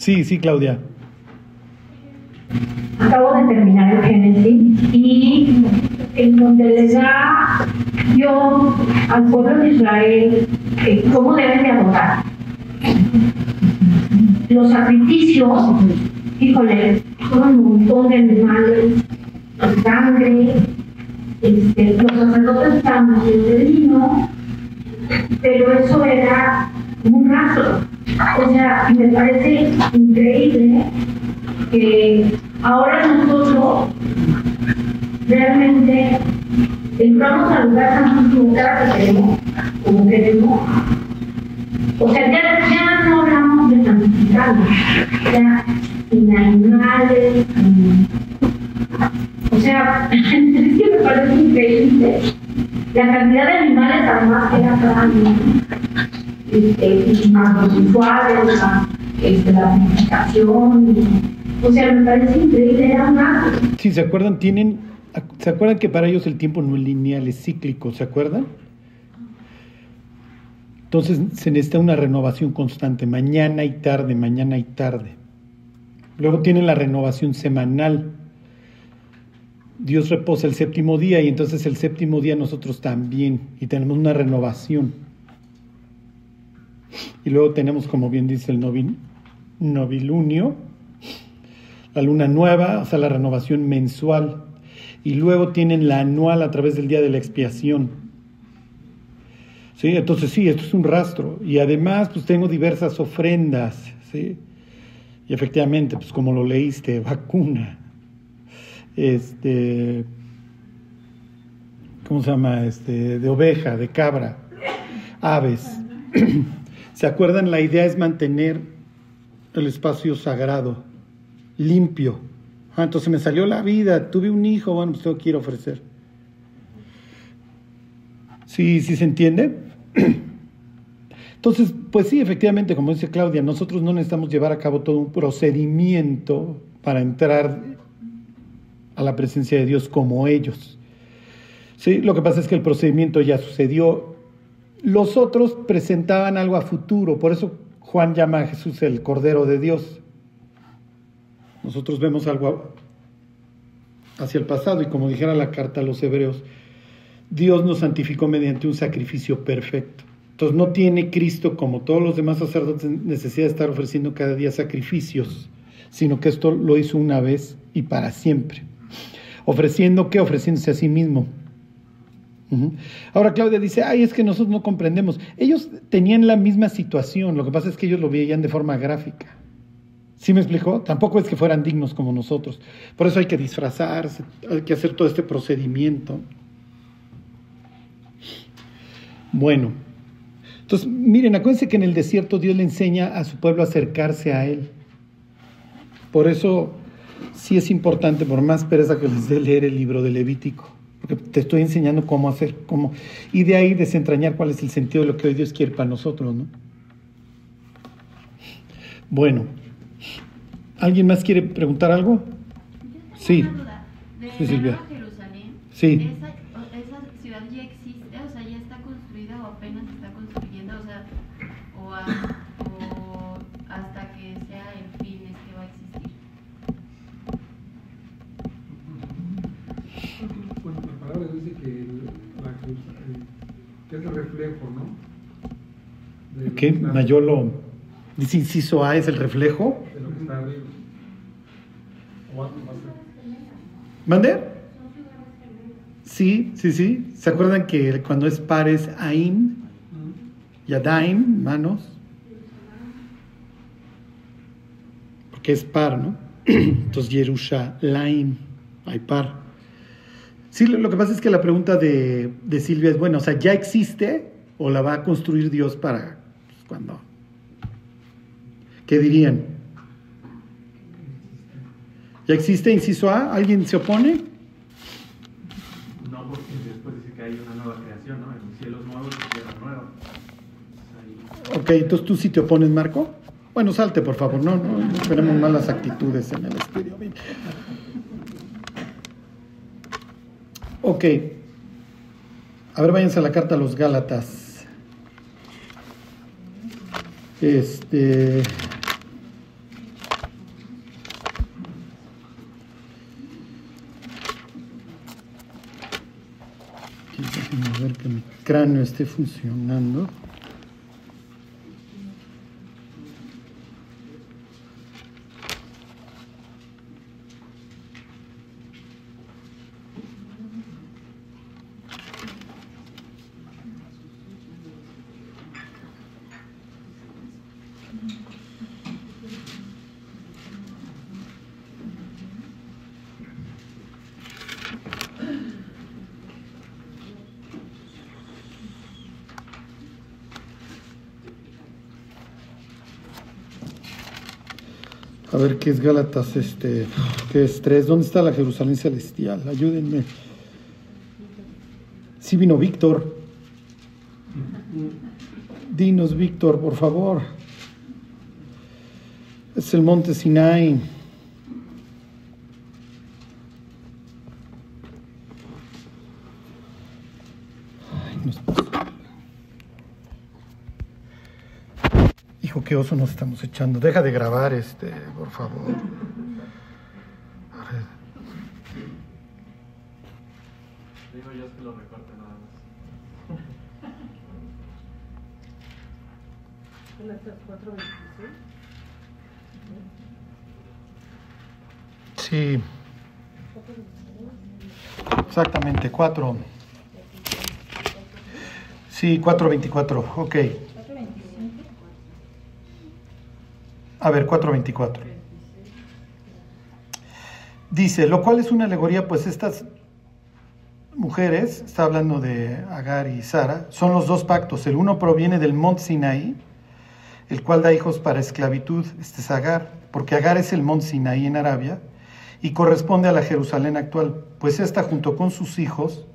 Sí, sí, Claudia. Acabo de terminar el Génesis y en donde les da Dios al pueblo de Israel eh, cómo deben de adorar. Los sacrificios, híjole, son un montón de animales, sangre, este, los sacerdotes haciendo el vino, pero eso era un rato. O sea, me parece increíble que ahora nosotros realmente entramos al lugar tan equivocado que queremos, como queremos. O sea, ya, ya no hablamos de santificarnos, ya sin animales. O sea, es que me parece increíble la cantidad de animales además que año. Este, más sexuales, la, este, la o sea, me parece increíble, era. Sí, ¿se acuerdan? Tienen, ¿se acuerdan que para ellos el tiempo no es lineal, es cíclico? ¿Se acuerdan? Entonces se necesita una renovación constante, mañana y tarde, mañana y tarde. Luego tienen la renovación semanal. Dios reposa el séptimo día y entonces el séptimo día nosotros también y tenemos una renovación. Y luego tenemos, como bien dice el novin, novilunio, la luna nueva, o sea, la renovación mensual. Y luego tienen la anual a través del día de la expiación. ¿Sí? Entonces sí, esto es un rastro. Y además, pues tengo diversas ofrendas. ¿sí? Y efectivamente, pues como lo leíste, vacuna. Este, ¿cómo se llama? Este, de oveja, de cabra, aves. ¿Se acuerdan? La idea es mantener el espacio sagrado, limpio. Ah, entonces me salió la vida, tuve un hijo, bueno, pues tengo que ir a ofrecer. ¿Sí, sí se entiende? Entonces, pues sí, efectivamente, como dice Claudia, nosotros no necesitamos llevar a cabo todo un procedimiento para entrar a la presencia de Dios como ellos. Sí, lo que pasa es que el procedimiento ya sucedió. Los otros presentaban algo a futuro, por eso Juan llama a Jesús el Cordero de Dios. Nosotros vemos algo hacia el pasado y como dijera la carta a los hebreos, Dios nos santificó mediante un sacrificio perfecto. Entonces no tiene Cristo como todos los demás sacerdotes necesidad de estar ofreciendo cada día sacrificios, sino que esto lo hizo una vez y para siempre. Ofreciendo qué? Ofreciéndose a sí mismo. Ahora Claudia dice, ay, es que nosotros no comprendemos. Ellos tenían la misma situación, lo que pasa es que ellos lo veían de forma gráfica. ¿Sí me explicó? Tampoco es que fueran dignos como nosotros. Por eso hay que disfrazarse, hay que hacer todo este procedimiento. Bueno, entonces miren, acuérdense que en el desierto Dios le enseña a su pueblo a acercarse a Él. Por eso sí es importante, por más pereza que les dé leer el libro de Levítico, porque te estoy enseñando cómo hacer, cómo, y de ahí desentrañar cuál es el sentido de lo que hoy Dios quiere para nosotros, ¿no? Bueno, ¿alguien más quiere preguntar algo? Sí. Sí, Silvia. Sí. Que es el reflejo, ¿no? De, ¿Qué? Mayolo, dice inciso A, es el reflejo. de lo que está arriba. O algo. ¿Mande? Sí, sí, sí. ¿Se acuerdan que cuando es par es Ain? Yadaim, manos. Porque es par, ¿no? Entonces Yerushalayim, hay par. Sí, lo, que pasa es que la pregunta de, de Silvia es, bueno, o sea, ¿ya existe o la va a construir Dios para pues, cuando? ¿Qué dirían? ¿Ya existe inciso A? ¿Alguien se opone? No, porque después dice que hay una nueva creación, ¿no? En cielos nuevos y tierra nueva. Ahí- Ok, entonces tú sí te opones, Marco. Bueno, salte, por favor, no, no, no tenemos malas actitudes en el estudio. Ok. A ver, váyanse a la carta a los Gálatas. Este. Déjenme ver que mi cráneo esté funcionando. Ver qué es Gálatas, este, qué es 3. ¿Dónde está la Jerusalén celestial? Ayúdenme. Sí vino Víctor. Dinos, Víctor, por favor. Es el monte Sinai. Ay, no es posible. Hijo, qué oso nos estamos echando. Deja de grabar, este, por favor. A ver. Digo yo es que lo recorte nada más. Sí. Exactamente, 4. Sí, 424, ok. A ver, 424. Dice, lo cual es una alegoría, pues estas mujeres, está hablando de Agar y Sara, son los dos pactos. El uno proviene del monte Sinaí, el cual da hijos para esclavitud, este es Agar, porque Agar es el monte Sinaí en Arabia y corresponde a la Jerusalén actual, pues esta junto con sus hijos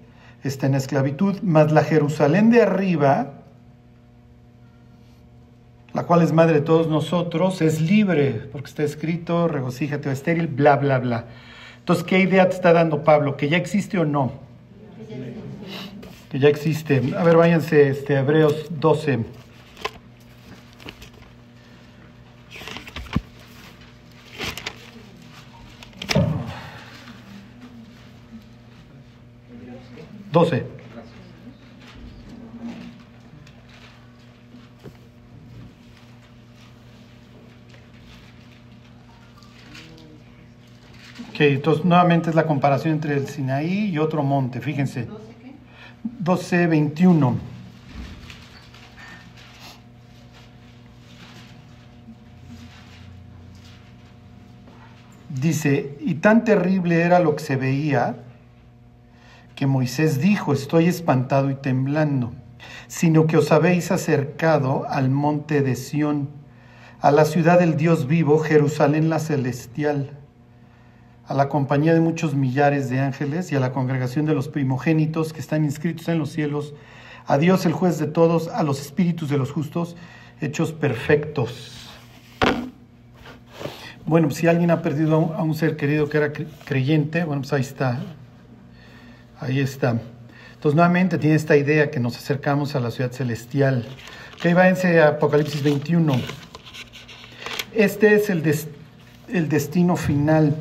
está en esclavitud, mas la Jerusalén de arriba, la cual es madre de todos nosotros, es libre, porque está escrito, regocíjate o estéril, bla, bla, bla. Entonces, ¿qué idea te está dando Pablo? ¿Que ya existe o no? Que ya existe. A ver, váyanse, este, Hebreos 12. Doce. Ok, entonces nuevamente es la comparación entre el Sinaí y otro monte, fíjense. 12, 21. Dice, y tan terrible era lo que se veía que Moisés dijo, estoy espantado y temblando, sino que os habéis acercado al monte de Sión, a la ciudad del Dios vivo, Jerusalén la celestial, a la compañía de muchos millares de ángeles y a la congregación de los primogénitos que están inscritos en los cielos, a Dios el juez de todos, a los espíritus de los justos, hechos perfectos. Bueno, si alguien ha perdido a un, ser querido que era cre- creyente, bueno, pues ahí está, Ahí está. Entonces, nuevamente tiene esta idea que nos acercamos a la ciudad celestial. Ok, váyanse Apocalipsis 21. Este es el, des- el destino final.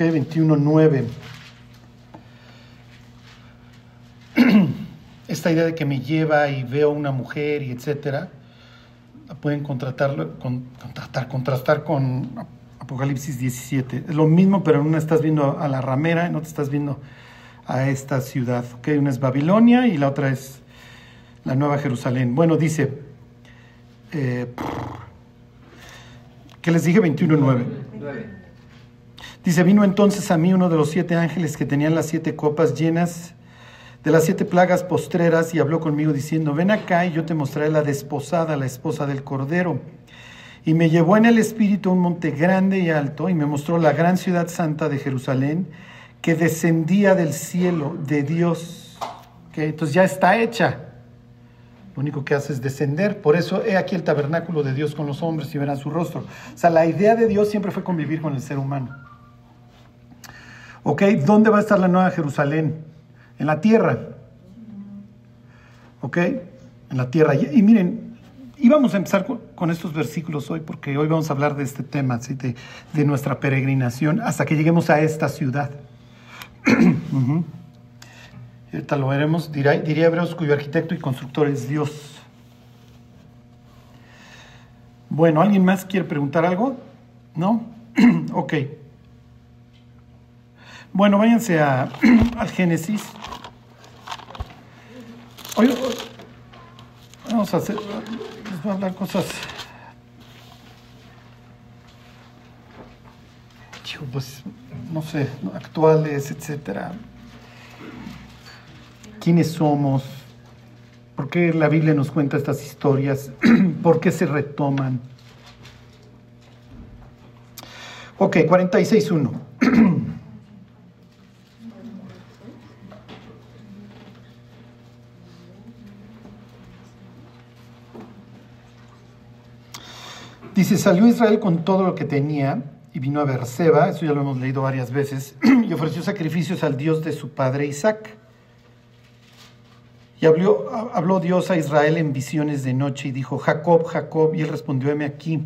Ok, 21.9. Esta idea de que me lleva y veo una mujer y etcétera la pueden contratarlo, con, contratar, contrastar con Apocalipsis 17. Es lo mismo, pero en una estás viendo a la ramera, en otra estás viendo a esta ciudad. ¿ok? Una es Babilonia y la otra es la Nueva Jerusalén. Bueno, dice, eh, ¿qué les dije? 21.9. Dice, vino entonces a mí uno de los siete ángeles que tenían las siete copas llenas de las siete plagas postreras y habló conmigo diciendo, ven acá y yo te mostraré la desposada, la esposa del Cordero. Y me llevó en el espíritu a un monte grande y alto y me mostró la gran ciudad santa de Jerusalén que descendía del cielo de Dios. Entonces ya está hecha. Lo único que hace es descender. Por eso he aquí el tabernáculo de Dios con los hombres y verán su rostro. O sea, la idea de Dios siempre fue convivir con el ser humano. ¿Ok? ¿Dónde va a estar la nueva Jerusalén? En la tierra. ¿Ok? En la tierra. Y, miren, Y vamos a empezar con, estos versículos hoy, porque hoy vamos a hablar de este tema, ¿sí? de, de nuestra peregrinación, hasta que lleguemos a esta ciudad. Y ahorita lo veremos, dirá, diría Hebreos, cuyo arquitecto y constructor es Dios. Bueno, ¿alguien más quiere preguntar algo? ¿No? ok. Bueno, váyanse a, al Génesis. Hoy, vamos a hacer, les voy a hablar cosas. Pues, no sé, actuales, etcétera. ¿Quiénes somos? ¿Por qué la Biblia nos cuenta estas historias? ¿Por qué se retoman? Ok, 46.1. Dice, salió Israel con todo lo que tenía y vino a Beerseba, eso ya lo hemos leído varias veces, y ofreció sacrificios al Dios de su padre Isaac. Y habló, habló Dios a Israel en visiones de noche y dijo, Jacob, Jacob, y él respondió, heme aquí.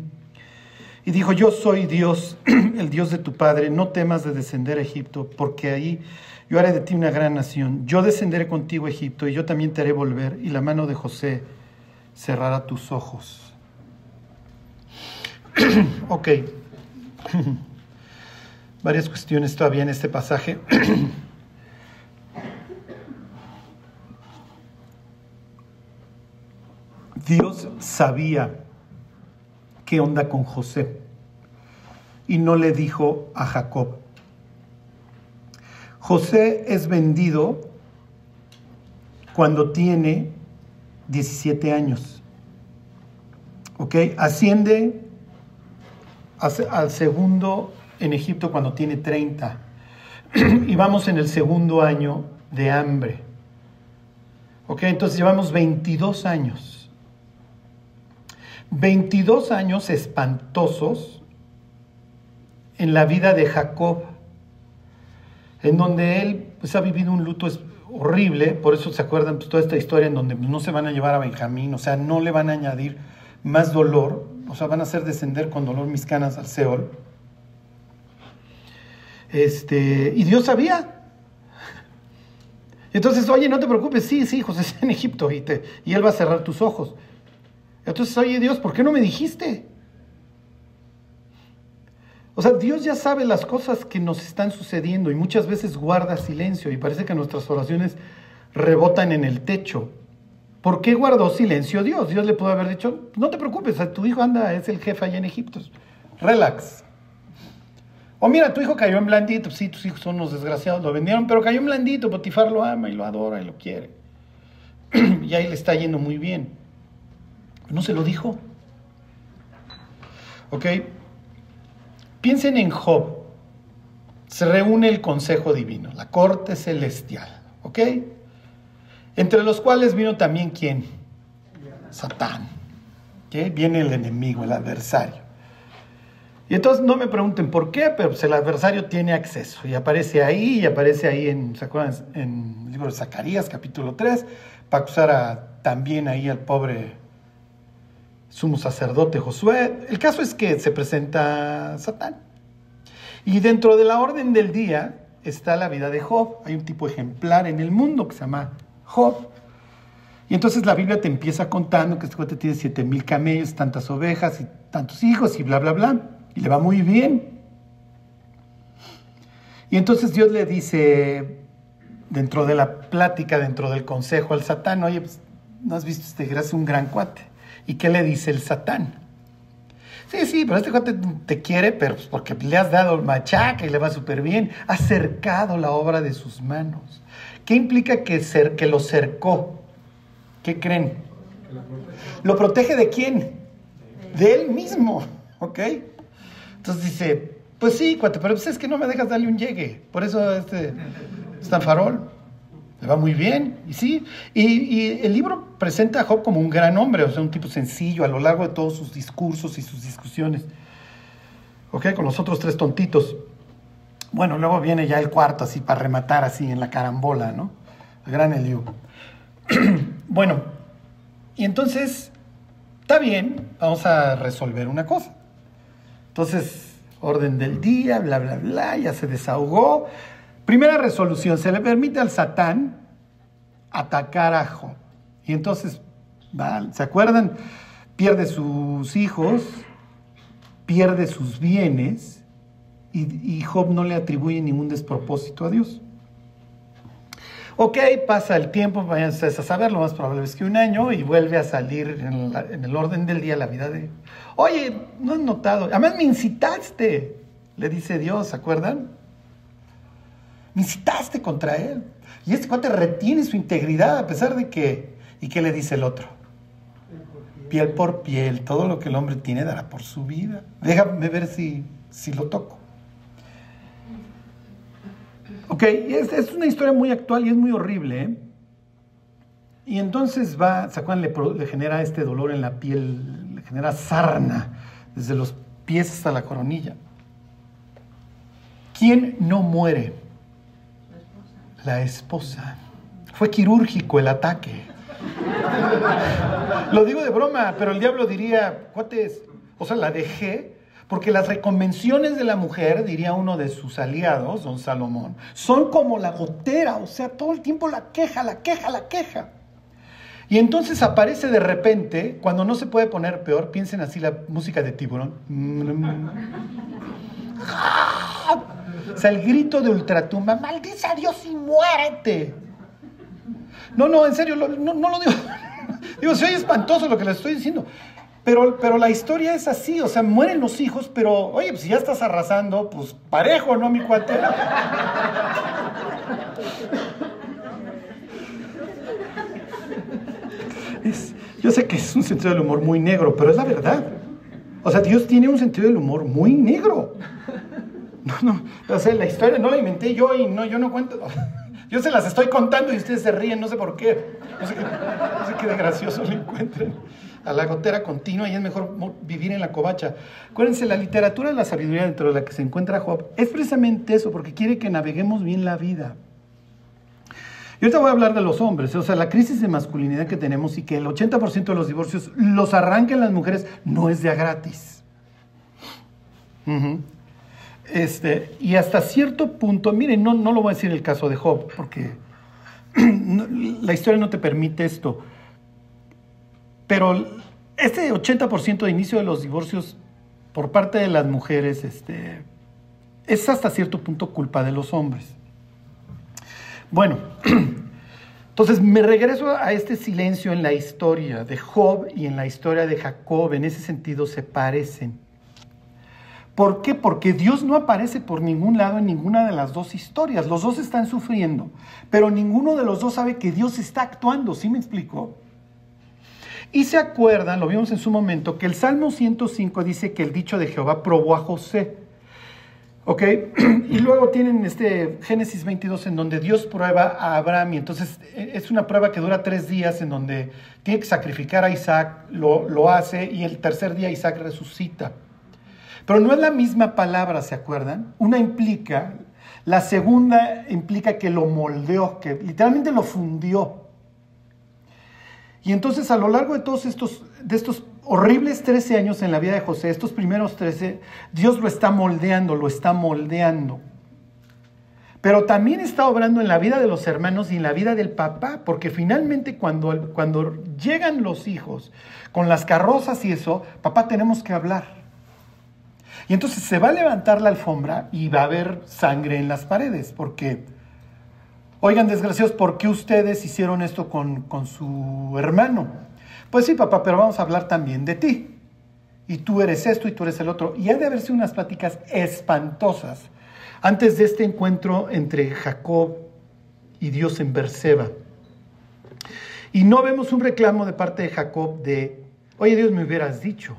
Y dijo, yo soy Dios, el Dios de tu padre, no temas de descender a Egipto, porque ahí yo haré de ti una gran nación. Yo descenderé contigo a Egipto y yo también te haré volver, y la mano de José cerrará tus ojos. ok. Varias cuestiones todavía en este pasaje. Dios sabía qué onda con José y no le dijo a Jacob. José es vendido cuando tiene 17 años. ¿Ok? Asciende al segundo en Egipto cuando tiene 30. y vamos en el segundo año de hambre. ¿Ok? Entonces llevamos 22 años. 22 años espantosos en la vida de Jacob, en donde él pues, ha vivido un luto horrible, por eso se acuerdan pues, toda esta historia en donde no se van a llevar a Benjamín, o sea, no le van a añadir más dolor, o sea, van a hacer descender con dolor mis canas al Seol. Este, y Dios sabía. Entonces, oye, no te preocupes, sí, sí, José está en Egipto y, te, y él va a cerrar tus ojos. Entonces, oye Dios, ¿por qué no me dijiste? O sea, Dios ya sabe las cosas que nos están sucediendo y muchas veces guarda silencio y parece que nuestras oraciones rebotan en el techo. ¿Por qué guardó silencio Dios? Dios le pudo haber dicho, no te preocupes, tu hijo anda, es el jefe allá en Egipto. Relax. O mira, tu hijo cayó en blandito, sí, tus hijos son unos desgraciados, lo vendieron, pero cayó en blandito, Potifar lo ama y lo adora y lo quiere. y ahí le está yendo muy bien. No se lo dijo. ¿Ok? Piensen en Job. Se reúne el consejo divino, la corte celestial. ¿Ok? Entre los cuales vino también quién? Satán. ¿Ok? Viene el enemigo, el adversario. Y entonces no me pregunten por qué, pero pues el adversario tiene acceso y aparece ahí y aparece ahí en, ¿se acuerdan? En el libro de Zacarías, capítulo 3, para acusar a, también ahí al pobre sumo sacerdote Josué. El caso es que se presenta Satán. Y dentro de la orden del día está la vida de Job. Hay un tipo ejemplar en el mundo que se llama Job. Y entonces la Biblia te empieza contando que este cuate tiene siete mil camellos, tantas ovejas y tantos hijos y bla, bla, bla. Y le va muy bien. Y entonces Dios le dice, dentro de la plática, dentro del consejo al Satán, oye, pues, ¿no has visto este es un gran cuate? ¿Y qué le dice el Satán? Sí, sí, pero este cuate te quiere, pero pues porque le has dado el machaca y le va súper bien. Ha cercado la obra de sus manos. ¿Qué implica que, cer que lo cercó? ¿Qué creen? ¿Lo protege de quién? De él mismo, ¿ok? Entonces dice, pues sí, cuate, pero pues es que no me dejas darle un llegue. Por eso este es tan farol. Le va muy bien, y sí. Y, y, el libro presenta a Job como un gran hombre, o sea, un tipo sencillo a lo largo de todos sus discursos y sus discusiones. ¿Ok? Con los otros tres tontitos. Bueno, luego viene ya el cuarto, así, para rematar así en la carambola, ¿no? El gran Eliú. bueno, y entonces Está bien, vamos a resolver una cosa. Entonces, orden del día, bla, bla, bla, ya se desahogó. Primera resolución, se le permite al Satán atacar a Job. Y entonces, ¿se acuerdan? Pierde sus hijos, pierde sus bienes y, Job no le atribuye ningún despropósito a Dios. Ok, pasa el tiempo, vayan ustedes a saber, lo más probable es que un año y vuelve a salir en el orden del día la vida de... Oye, no has notado, además me incitaste, le dice Dios, ¿se acuerdan? Me incitaste contra él. Y este cuate retiene su integridad a pesar de que... ¿Y qué le dice el otro? Piel por piel, todo lo que el hombre tiene dará por su vida. Déjame ver si, si lo toco. Ok, es, es una historia muy actual y es muy horrible. ¿eh? Y entonces va, ¿se acuerdan? Le, le genera este dolor en la piel, le genera sarna desde los pies hasta la coronilla. ¿Quién no muere? La esposa. Fue quirúrgico el ataque. Lo digo de broma, pero el diablo diría, cuates, o sea, la dejé porque las reconvenciones de la mujer, diría uno de sus aliados, don Salomón, son como la gotera, o sea, todo el tiempo la queja, la queja, la queja. Y entonces aparece de repente, cuando no se puede poner peor, piensen así la música de tiburón. O sea, el grito de ultratumba, maldice a Dios y muérete. No, no, en serio, no, no lo digo. Digo, soy espantoso lo que les estoy diciendo. Pero, pero la historia es así, o sea, mueren los hijos, pero, oye, pues si ya estás arrasando, pues parejo, ¿no, mi cuate? Yo sé que es un sentido del humor muy negro, pero es la verdad. O sea, Dios tiene un sentido del humor muy negro. No, no, o sea, la historia no la inventé yo y no, yo no cuento. Yo se las estoy contando y ustedes se ríen, no sé por qué. No sé qué, no sé gracioso le encuentren a la gotera continua y es mejor vivir en la covacha. Acuérdense, la literatura de la sabiduría dentro de la que se encuentra Job es precisamente eso, porque quiere que naveguemos bien la vida. Y ahorita voy a hablar de los hombres, o sea, la crisis de masculinidad que tenemos y que el 80% de los divorcios los arrancan las mujeres no es de a gratis. Este, y hasta cierto punto, miren, no, no lo voy a decir el caso de Job, porque la historia no te permite esto. Pero este 80% de inicio de los divorcios por parte de las mujeres este, es hasta cierto punto culpa de los hombres. Bueno, entonces me regreso a este silencio en la historia de Job y en la historia de Jacob. En ese sentido se parecen. ¿Por qué? Porque Dios no aparece por ningún lado en ninguna de las dos historias. Los dos están sufriendo, pero ninguno de los dos sabe que Dios está actuando. ¿Sí me explico? Y se acuerdan, lo vimos en su momento, que el Salmo 105 dice que el dicho de Jehová probó a José. ¿Ok? Y luego tienen este Génesis 22 en donde Dios prueba a Abraham y entonces eh, es una prueba que dura tres días en donde tiene que sacrificar a Isaac, lo, lo hace y el tercer día Isaac resucita. Pero no es la misma palabra, ¿se acuerdan? Una implica, la segunda implica que lo moldeó, que literalmente lo fundió. Y entonces a lo largo de todos estos, de estos horribles 13 años en la vida de José, estos primeros 13, Dios lo está moldeando, lo está moldeando. Pero también está obrando en la vida de los hermanos y en la vida del papá, porque finalmente cuando, cuando llegan los hijos con las carrozas y eso, papá tenemos que hablar. Y entonces se va a levantar la alfombra y va a haber sangre en las paredes, porque, oigan, desgraciados, ¿por qué ustedes hicieron esto con, con su hermano? Pues sí, papá, pero vamos a hablar también de ti. Y tú eres esto y tú eres el otro. Y ha de haberse unas pláticas espantosas antes de este encuentro entre Jacob y Dios en Berseba. Y no vemos un reclamo de parte de Jacob de, oye Dios, me hubieras dicho.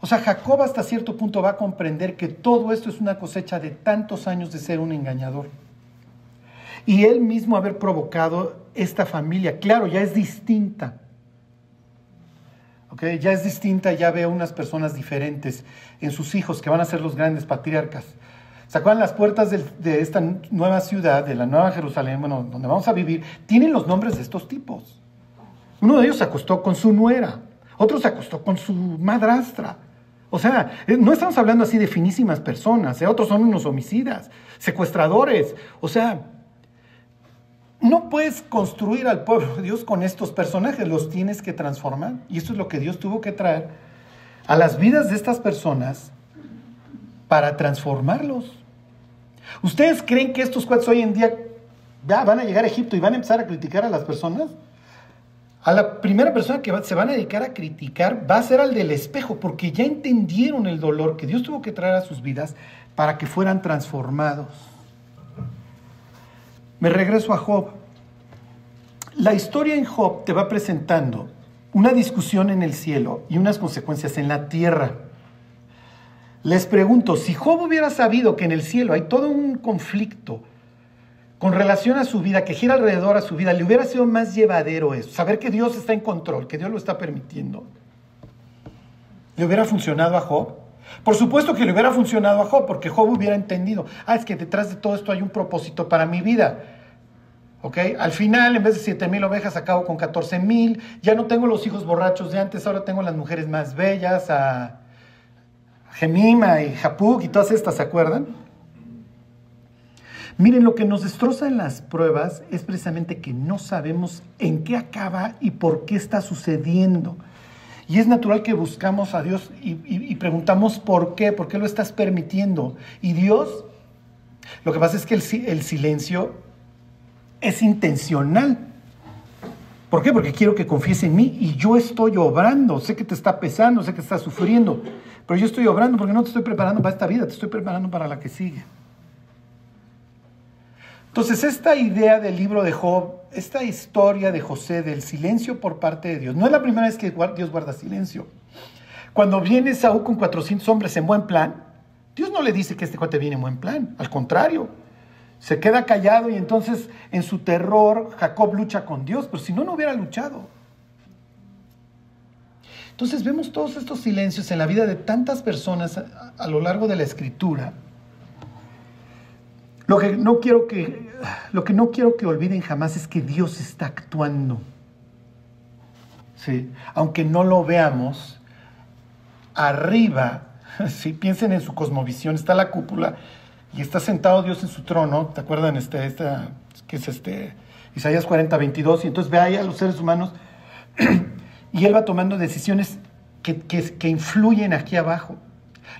O sea, Jacob hasta cierto punto va a comprender que todo esto es una cosecha de tantos años de ser un engañador. Y él mismo haber provocado esta familia, claro, ya es distinta. ¿ok? Ya es distinta, ya ve unas personas diferentes en sus hijos que van a ser los grandes patriarcas. ¿Se acuerdan las puertas de, esta nueva ciudad, de la nueva Jerusalén, bueno, donde vamos a vivir, tienen los nombres de estos tipos? Uno de ellos se acostó con su nuera. otro se acostó con su madrastra. O sea, eh, no estamos hablando así de finísimas personas, ¿eh? otros son unos homicidas, secuestradores. O sea, no puedes construir al pueblo de Dios con estos personajes, los tienes que transformar. Y eso es lo que Dios tuvo que traer a las vidas de estas personas para transformarlos. ¿Ustedes creen que estos cuates hoy en día van a llegar a Egipto y van a empezar a criticar a las personas? A la primera persona que se van a dedicar a criticar va a ser al del espejo, porque ya entendieron el dolor que Dios tuvo que traer a sus vidas para que fueran transformados. Me regreso a Job. La historia en Job te va presentando una discusión en el cielo y unas consecuencias en la tierra. Les pregunto, si Job hubiera sabido que en el cielo hay todo un conflicto, con relación a su vida, que gira alrededor a su vida, le hubiera sido más llevadero eso, saber que Dios está en control, que Dios lo está permitiendo. ¿Le hubiera funcionado a Job? Por supuesto que le hubiera funcionado a Job, porque Job hubiera entendido, ah, es que detrás de todo esto hay un propósito para mi vida. ¿Ok? Al final, en vez de 7 mil ovejas, acabo con 14 mil. Ya no tengo los hijos borrachos de antes, ahora tengo las mujeres más bellas, a Gemima y Japuk y todas estas, ¿se acuerdan? Miren, lo que nos destroza en las pruebas es precisamente que no sabemos en qué acaba y por qué está sucediendo. Y es natural que buscamos a Dios y, preguntamos por qué, por qué lo estás permitiendo. Y Dios, lo que pasa es que el, el silencio es intencional. ¿Por qué? Porque quiero que confíes en mí y yo estoy obrando. Sé que te está pesando, sé que estás sufriendo, pero yo estoy obrando porque no te estoy preparando para esta vida, te estoy preparando para la que sigue. Entonces, esta idea del libro de Job, esta historia de José del silencio por parte de Dios, no es la primera vez que Dios guarda silencio. Cuando viene Saúl con 400 hombres en buen plan, Dios no le dice que este cuate viene en buen plan, al contrario, se queda callado y entonces en su terror Jacob lucha con Dios, pero si no, no hubiera luchado. Entonces vemos todos estos silencios en la vida de tantas personas a, lo largo de la escritura lo que, no quiero que, lo que no quiero que olviden jamás es que Dios está actuando. ¿Sí? Aunque no lo veamos, arriba, si piensen en su cosmovisión, está la cúpula y está sentado Dios en su trono, ¿te acuerdan? Este, esta, que es este, Isaías 40, 22, y entonces ve ahí a los seres humanos y Él va tomando decisiones que, que influyen aquí abajo.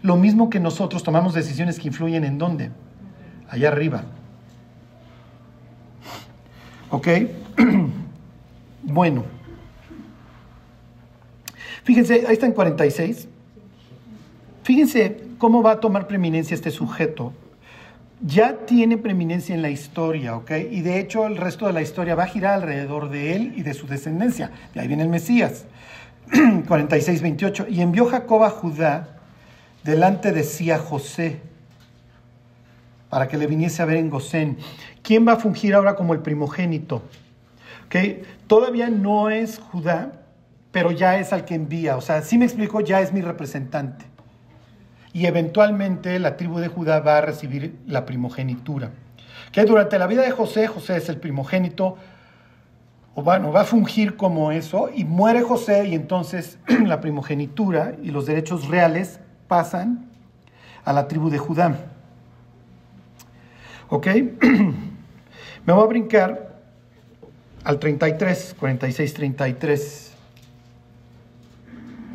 Lo mismo que nosotros tomamos decisiones que influyen en dónde? allá arriba. ¿Ok? bueno. Fíjense, ahí está en 46. Fíjense cómo va a tomar preeminencia este sujeto. Ya tiene preeminencia en la historia, ¿ok? Y de hecho el resto de la historia va a girar alrededor de él y de su descendencia. Y ahí viene el Mesías. 46, 28. Y envió Jacob a Judá delante de sí a José para que le viniese a ver en Gosén. ¿Quién va a fungir ahora como el primogénito? ¿Okay? Todavía no es Judá, pero ya es al que envía. O sea, si me explico, ya es mi representante. Y eventualmente la tribu de Judá va a recibir la primogenitura. Que durante la vida de José, José es el primogénito, o bueno, va a fungir como eso, y muere José, y entonces la primogenitura y los derechos reales pasan a la tribu de Judá. ¿Ok? Me voy a brincar al 33, 46, 33.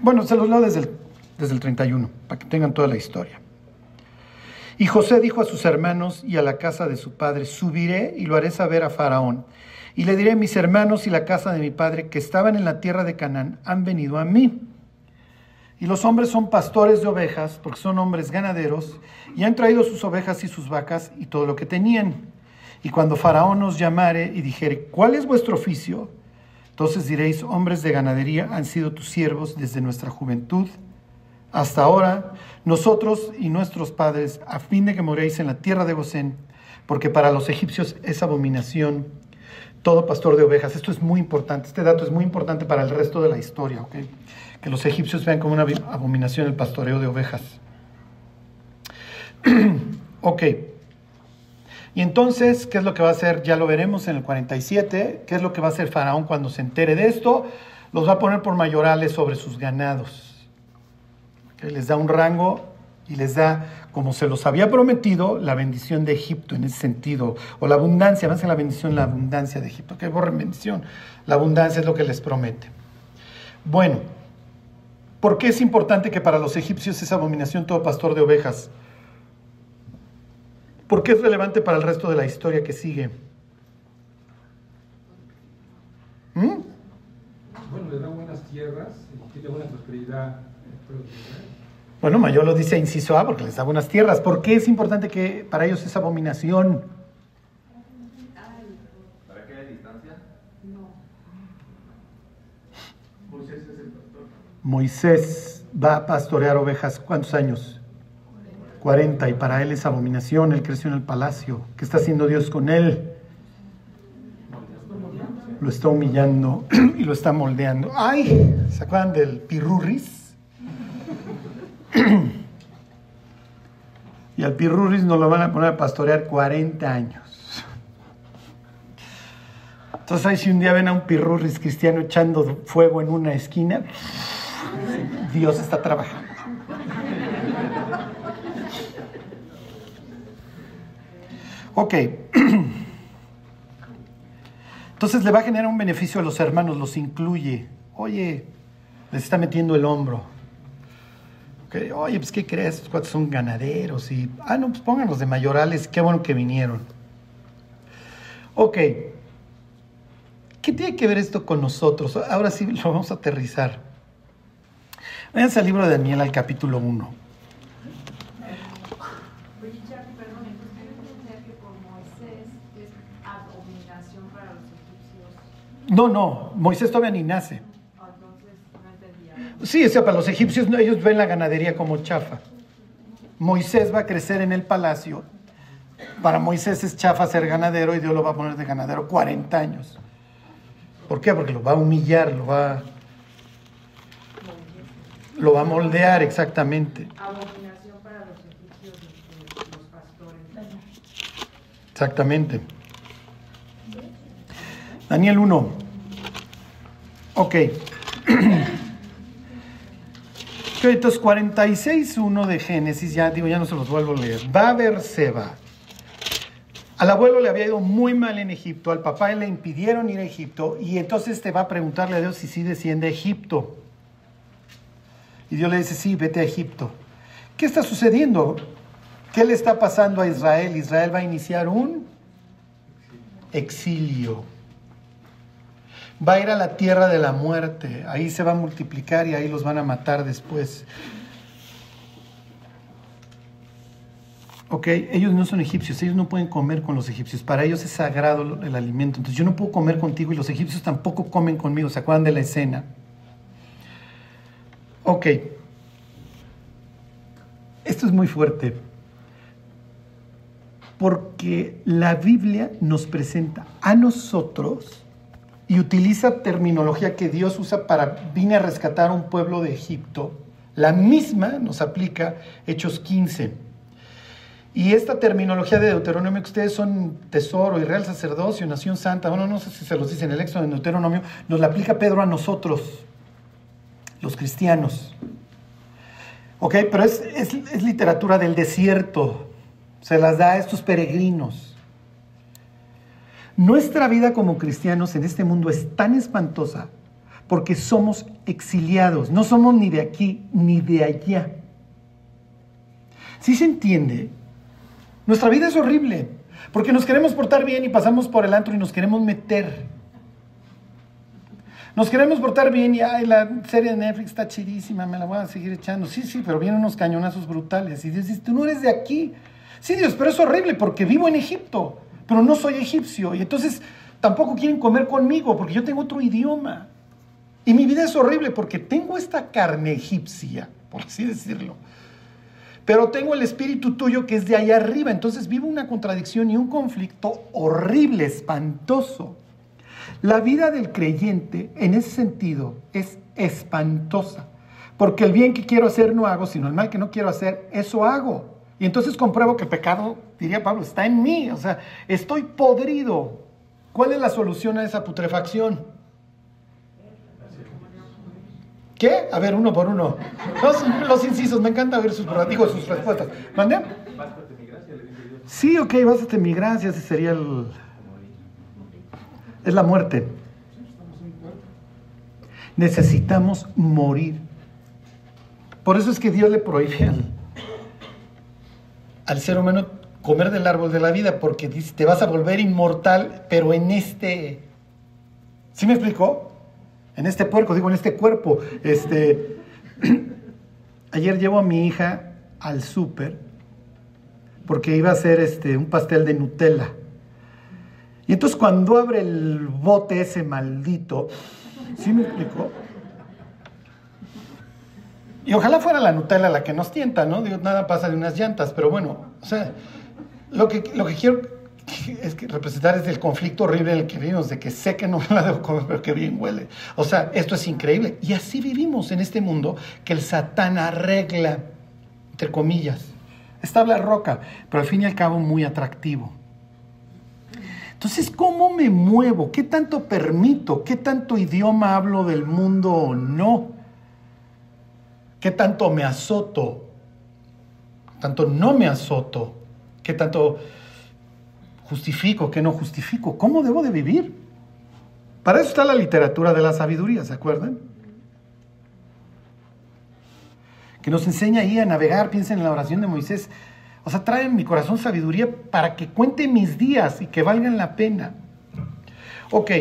Bueno, se los leo desde el, desde el 31, para que tengan toda la historia. Y José dijo a sus hermanos y a la casa de su padre, subiré y lo haré saber a Faraón. Y le diré, mis hermanos y la casa de mi padre que estaban en la tierra de Canaán han venido a mí. Y los hombres son pastores de ovejas, porque son hombres ganaderos, y han traído sus ovejas y sus vacas y todo lo que tenían. Y cuando Faraón nos llamare y dijere, ¿cuál es vuestro oficio? Entonces diréis, hombres de ganadería han sido tus siervos desde nuestra juventud hasta ahora, nosotros y nuestros padres, a fin de que moréis en la tierra de Gosén, porque para los egipcios es abominación todo pastor de ovejas. Esto es muy importante, este dato es muy importante para el resto de la historia, ¿ok? que los egipcios vean como una abominación el pastoreo de ovejas. ok. Y entonces, ¿qué es lo que va a hacer? Ya lo veremos en el 47. ¿Qué es lo que va a hacer Faraón cuando se entere de esto? los va a poner por mayorales sobre sus ganados. Les da un rango y les da, como se los había prometido, la bendición de Egipto en ese sentido, o la abundancia, más que la bendición, la abundancia de Egipto. Que borren bendición, la abundancia es lo que les promete. Bueno, ¿por qué es importante que para los egipcios esa abominación todo pastor de ovejas? ¿Por qué es relevante para el resto de la historia que sigue? ¿Mm? Bueno, le da buenas tierras y tiene buena prosperidad Israel. Bueno, Mayor lo dice inciso A porque les da buenas tierras. ¿Por qué es importante que para ellos esa abominación? ¿Para qué hay distancia? Moisés es el pastor. Moisés va a pastorear ovejas, ¿cuántos años? 40. Y para él es abominación, él creció en el palacio. ¿Qué está haciendo Dios con él? Lo está humillando y lo está moldeando. ¡Ay! ¿Se acuerdan del pirurris? Y al pirurris nos lo van a poner a pastorear 40 años. Entonces si un día ven a un pirurris cristiano echando fuego en una esquina, Dios está trabajando. Ok. Entonces le va a generar un beneficio a los hermanos, los incluye. Oye, les está metiendo el hombro. Ok, Oye, pues ¿qué crees? Estos cuates son ganaderos y... Ah, no, pues pónganlos de mayorales, qué bueno que vinieron. Ok. ¿Qué tiene que ver esto con nosotros? Ahora sí lo vamos a aterrizar. Váyanse al libro de Daniel, al capítulo 1. Oye, Charlie, perdón, entonces yo entender que por Moisés es abominación para los egipcios. No, no, Moisés todavía ni nace. Sí, o sea, para los egipcios no, ellos ven la ganadería como chafa. Moisés va a crecer en el palacio. Para Moisés es chafa ser ganadero y Dios lo va a poner de ganadero 40 años. ¿Por qué? Porque lo va a humillar, lo va, lo va a moldear exactamente. Abominación para los egipcios, los pastores. Exactamente. Daniel 1. Ok. Entonces 46.1 de Génesis, ya digo, ya no se los vuelvo a leer. Va Seba. Al abuelo le había ido muy mal en Egipto, al papá le impidieron ir a Egipto y entonces te va a preguntarle a Dios si sí desciende a Egipto. Y Dios le dice, sí, vete a Egipto. ¿Qué está sucediendo? ¿Qué le está pasando a Israel? Israel va a iniciar un exilio. Va a ir a la tierra de la muerte. Ahí se va a multiplicar y ahí los van a matar después. Ok, ellos no son egipcios, ellos no pueden comer con los egipcios. Para ellos es sagrado el alimento. Entonces yo no puedo comer contigo y los egipcios tampoco comen conmigo. ¿Se acuerdan de la escena? Ok. Esto es muy fuerte. Porque la Biblia nos presenta a nosotros y utiliza terminología que Dios usa para vine a rescatar a un pueblo de Egipto. La misma nos aplica Hechos 15. Y esta terminología de Deuteronomio, que ustedes son tesoro y real sacerdocio, nación santa, bueno, no sé si se los dice en el éxodo de Deuteronomio, nos la aplica Pedro a nosotros, los cristianos. Ok, pero es, es, es literatura del desierto, se las da a estos peregrinos. Nuestra vida como cristianos en este mundo es tan espantosa porque somos exiliados, no somos ni de aquí ni de allá. ¿Sí se entiende? Nuestra vida es horrible porque nos queremos portar bien y pasamos por el antro y nos queremos meter. Nos queremos portar bien y ay, la serie de Netflix está chidísima, me la voy a seguir echando. Sí, sí, pero vienen unos cañonazos brutales. Y Dios dice, tú no eres de aquí. Sí, Dios, pero es horrible porque vivo en Egipto, pero no soy egipcio. Y entonces tampoco quieren comer conmigo porque yo tengo otro idioma. Y mi vida es horrible porque tengo esta carne egipcia, por así decirlo. Pero tengo el espíritu tuyo que es de allá arriba. Entonces vivo una contradicción y un conflicto horrible, espantoso. La vida del creyente en ese sentido es espantosa. Porque el bien que quiero hacer no hago, sino el mal que no quiero hacer, eso hago. Y entonces compruebo que el pecado, diría Pablo, está en mí. O sea, estoy podrido. ¿Cuál es la solución a esa putrefacción? ¿Qué? A ver, uno por uno. Los, incisos, me encanta ver sus, digo, sus respuestas. Dios. Sí, ok, bástate mi gracia, ese sería el... Es la muerte. Necesitamos morir. Por eso es que Dios le prohíbe al ser humano comer del árbol de la vida, porque te vas a volver inmortal, pero en este... ¿Sí me explicó? En este puerco, digo, en este cuerpo. Este, ayer llevo a mi hija al súper porque iba a hacer este, un pastel de Nutella. Y entonces cuando abre el bote ese maldito, ¿sí me explicó? Y ojalá fuera la Nutella la que nos tienta, ¿no? Nada pasa de unas llantas, pero bueno, o sea, lo que, lo que quiero es que representar es el conflicto horrible en el que vivimos, de que sé que no me la debo comer, pero que bien huele. O sea, esto es increíble. Y así vivimos en este mundo que el Satán arregla, entre comillas. Está la roca, pero al fin y al cabo muy atractivo. Entonces, ¿cómo me muevo? ¿Qué tanto permito? ¿Qué tanto idioma hablo del mundo o no? ¿Qué tanto me azoto? ¿Tanto no me azoto? ¿Qué tanto justifico? ¿Qué no justifico? ¿Cómo debo de vivir? Para eso está la literatura de la sabiduría, ¿se acuerdan? Que nos enseña ahí a navegar, piensen en la oración de Moisés. O sea, trae en mi corazón sabiduría para que cuente mis días y que valgan la pena. Ok,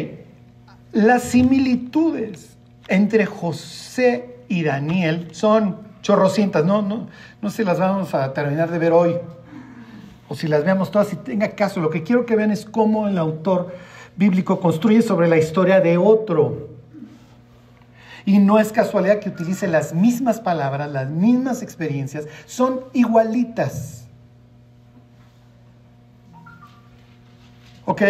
las similitudes entre José y Daniel son chorrocientas, no, no, no se las vamos a terminar de ver hoy, o si las veamos todas, si tenga caso, lo que quiero que vean es cómo el autor bíblico construye sobre la historia de otro. Y no es casualidad que utilice las mismas palabras, las mismas experiencias, son igualitas. ¿Ok?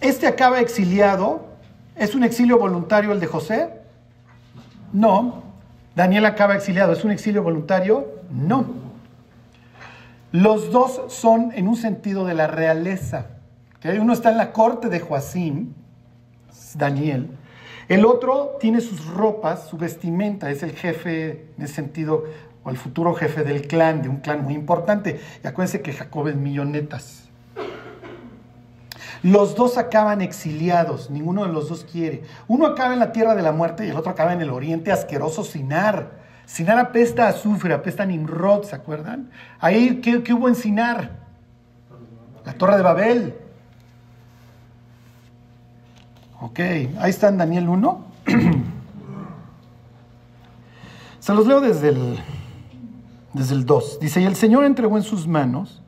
Este acaba exiliado. ¿Es un exilio voluntario el de José? No. Daniel acaba exiliado. ¿Es un exilio voluntario? No. Los dos son en un sentido de la realeza. ¿ok? Uno está en la corte de Joacim, Daniel. El otro tiene sus ropas, su vestimenta, es el jefe en ese sentido, o el futuro jefe del clan, de un clan muy importante. Y acuérdense que Jacob es millonetas. Los dos acaban exiliados, ninguno de los dos quiere. Uno acaba en la tierra de la muerte y el otro acaba en el oriente asqueroso Sinar. Sinar apesta a azufre, apesta a Nimrod, ¿se acuerdan? Ahí, ¿qué, hubo en Sinar? La torre de Babel. Ok, ahí está en Daniel 1. Se los leo desde el, desde el 2. Dice, y el Señor entregó en sus manos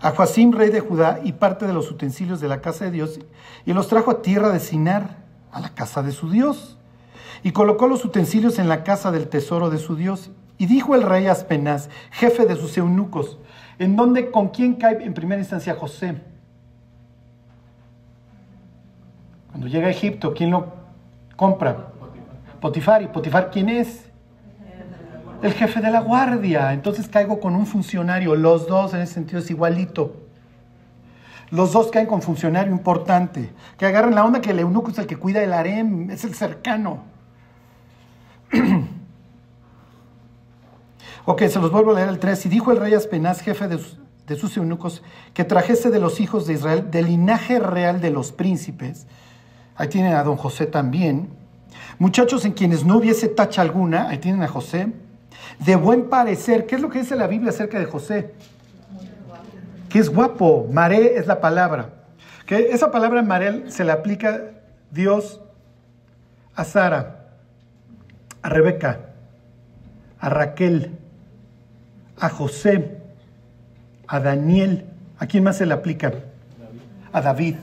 a Joacim, rey de Judá, y parte de los utensilios de la casa de Dios, y los trajo a tierra de Sinar, a la casa de su Dios, y colocó los utensilios en la casa del tesoro de su Dios. Y dijo el rey Aspenaz, jefe de sus eunucos, en donde, con quién cae en primera instancia José. Cuando llega a Egipto, ¿quién lo compra? Potifar. ¿Y Potifar quién es? El jefe de la guardia. Entonces caigo con un funcionario. Los dos en ese sentido es igualito. Los dos caen con funcionario importante. Que agarren la onda que el eunuco es el que cuida el harem, es el cercano. ok, se los vuelvo a leer el 3. Y dijo el rey Aspenaz, jefe de de sus eunucos, que trajese de los hijos de Israel, del linaje real de los príncipes. Ahí tienen a don José también. Muchachos en quienes no hubiese tacha alguna, ahí tienen a José. De buen parecer, ¿qué es lo que dice la Biblia acerca de José? Que es guapo, maré es la palabra. Que esa palabra maré se le aplica Dios a Sara, a Rebeca, a Raquel, a José, a Daniel. ¿A quién más se le aplica? A David,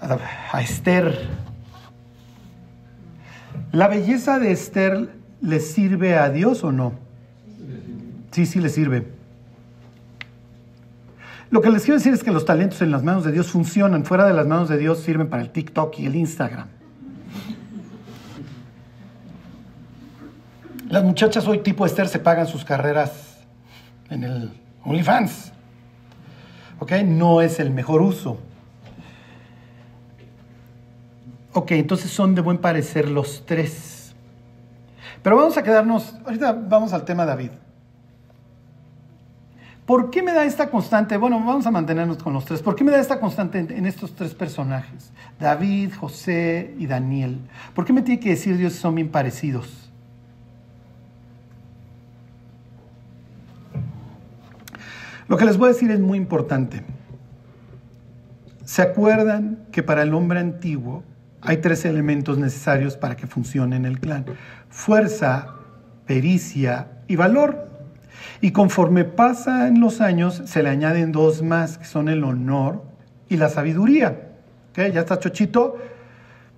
a, a Esther. ¿La belleza de Esther le sirve a Dios o no? Sí, sí le sirve. Lo que les quiero decir es que los talentos en las manos de Dios funcionan, fuera de las manos de Dios sirven para el TikTok y el Instagram. Las muchachas hoy tipo Esther se pagan sus carreras en el OnlyFans. ¿Ok? No es el mejor uso. Ok, entonces son de buen parecer los tres. Pero vamos a quedarnos, ahorita vamos al tema David. ¿Por qué me da esta constante? Bueno, vamos a mantenernos con los tres. ¿Por qué me da esta constante en, estos tres personajes? David, José y Daniel. ¿Por qué me tiene que decir Dios que son bien parecidos? Lo que les voy a decir es muy importante. ¿Se acuerdan que para el hombre antiguo hay tres elementos necesarios para que funcione en el clan? Fuerza, pericia y valor. Y conforme pasan los años, se le añaden dos más, que son el honor y la sabiduría. ¿Ok? Ya está chochito,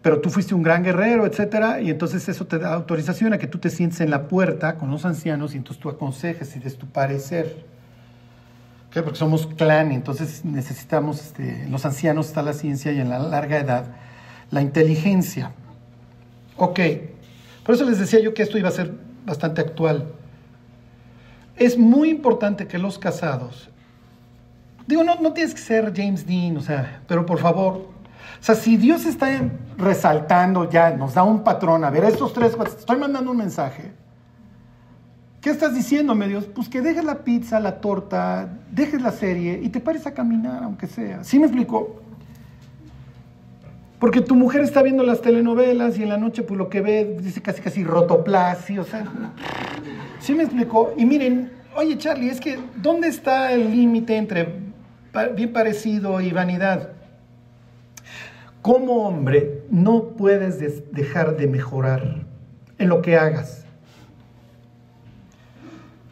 pero tú fuiste un gran guerrero, etcétera, y entonces eso te da autorización a que tú te sientes en la puerta con los ancianos y entonces tú aconsejes y des tu parecer. ¿Ok? Porque somos clan, entonces necesitamos, este, los ancianos está la ciencia y en la larga edad la inteligencia. Ok, por eso les decía yo que esto iba a ser bastante actual. Es muy importante que los casados, digo, no, no tienes que ser James Dean, o sea, pero por favor, o sea, si Dios está resaltando ya, nos da un patrón, a ver, estos tres, te estoy mandando un mensaje. ¿Qué estás diciéndome, Dios? Pues que dejes la pizza, la torta, dejes la serie y te pares a caminar, aunque sea. ¿Sí me explico? Porque tu mujer está viendo las telenovelas y en la noche, pues lo que ve, dice casi casi rotoplasio, o sea. ¿Sí me explicó? Y miren, oye Charlie, es que ¿dónde está el límite entre bien parecido y vanidad? Como hombre, no puedes des- dejar de mejorar en lo que hagas.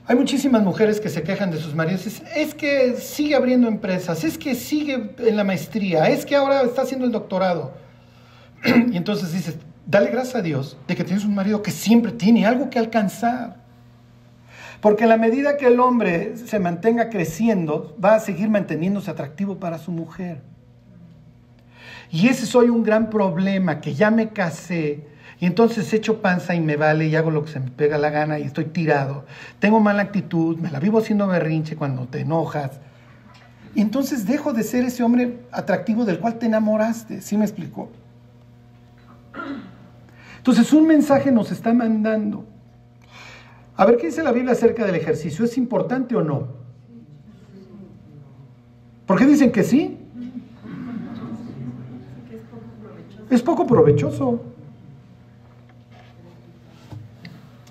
Hay muchísimas mujeres que se quejan de sus maridos. Es, es que sigue abriendo empresas, es que sigue en la maestría, es que ahora está haciendo el doctorado. y entonces dices, dale gracias a Dios de que tienes un marido que siempre tiene algo que alcanzar. Porque a la medida que el hombre se mantenga creciendo, va a seguir manteniéndose atractivo para su mujer. Y ese soy un gran problema, que ya me casé y entonces echo panza y me vale y hago lo que se me pega la gana y estoy tirado. Tengo mala actitud, me la vivo haciendo berrinche cuando te enojas. Y entonces dejo de ser ese hombre atractivo del cual te enamoraste. ¿Sí me explicó? Entonces un mensaje nos está mandando. A ver qué dice la Biblia acerca del ejercicio. ¿Es importante o no? ¿Por qué dicen que sí? Es poco provechoso.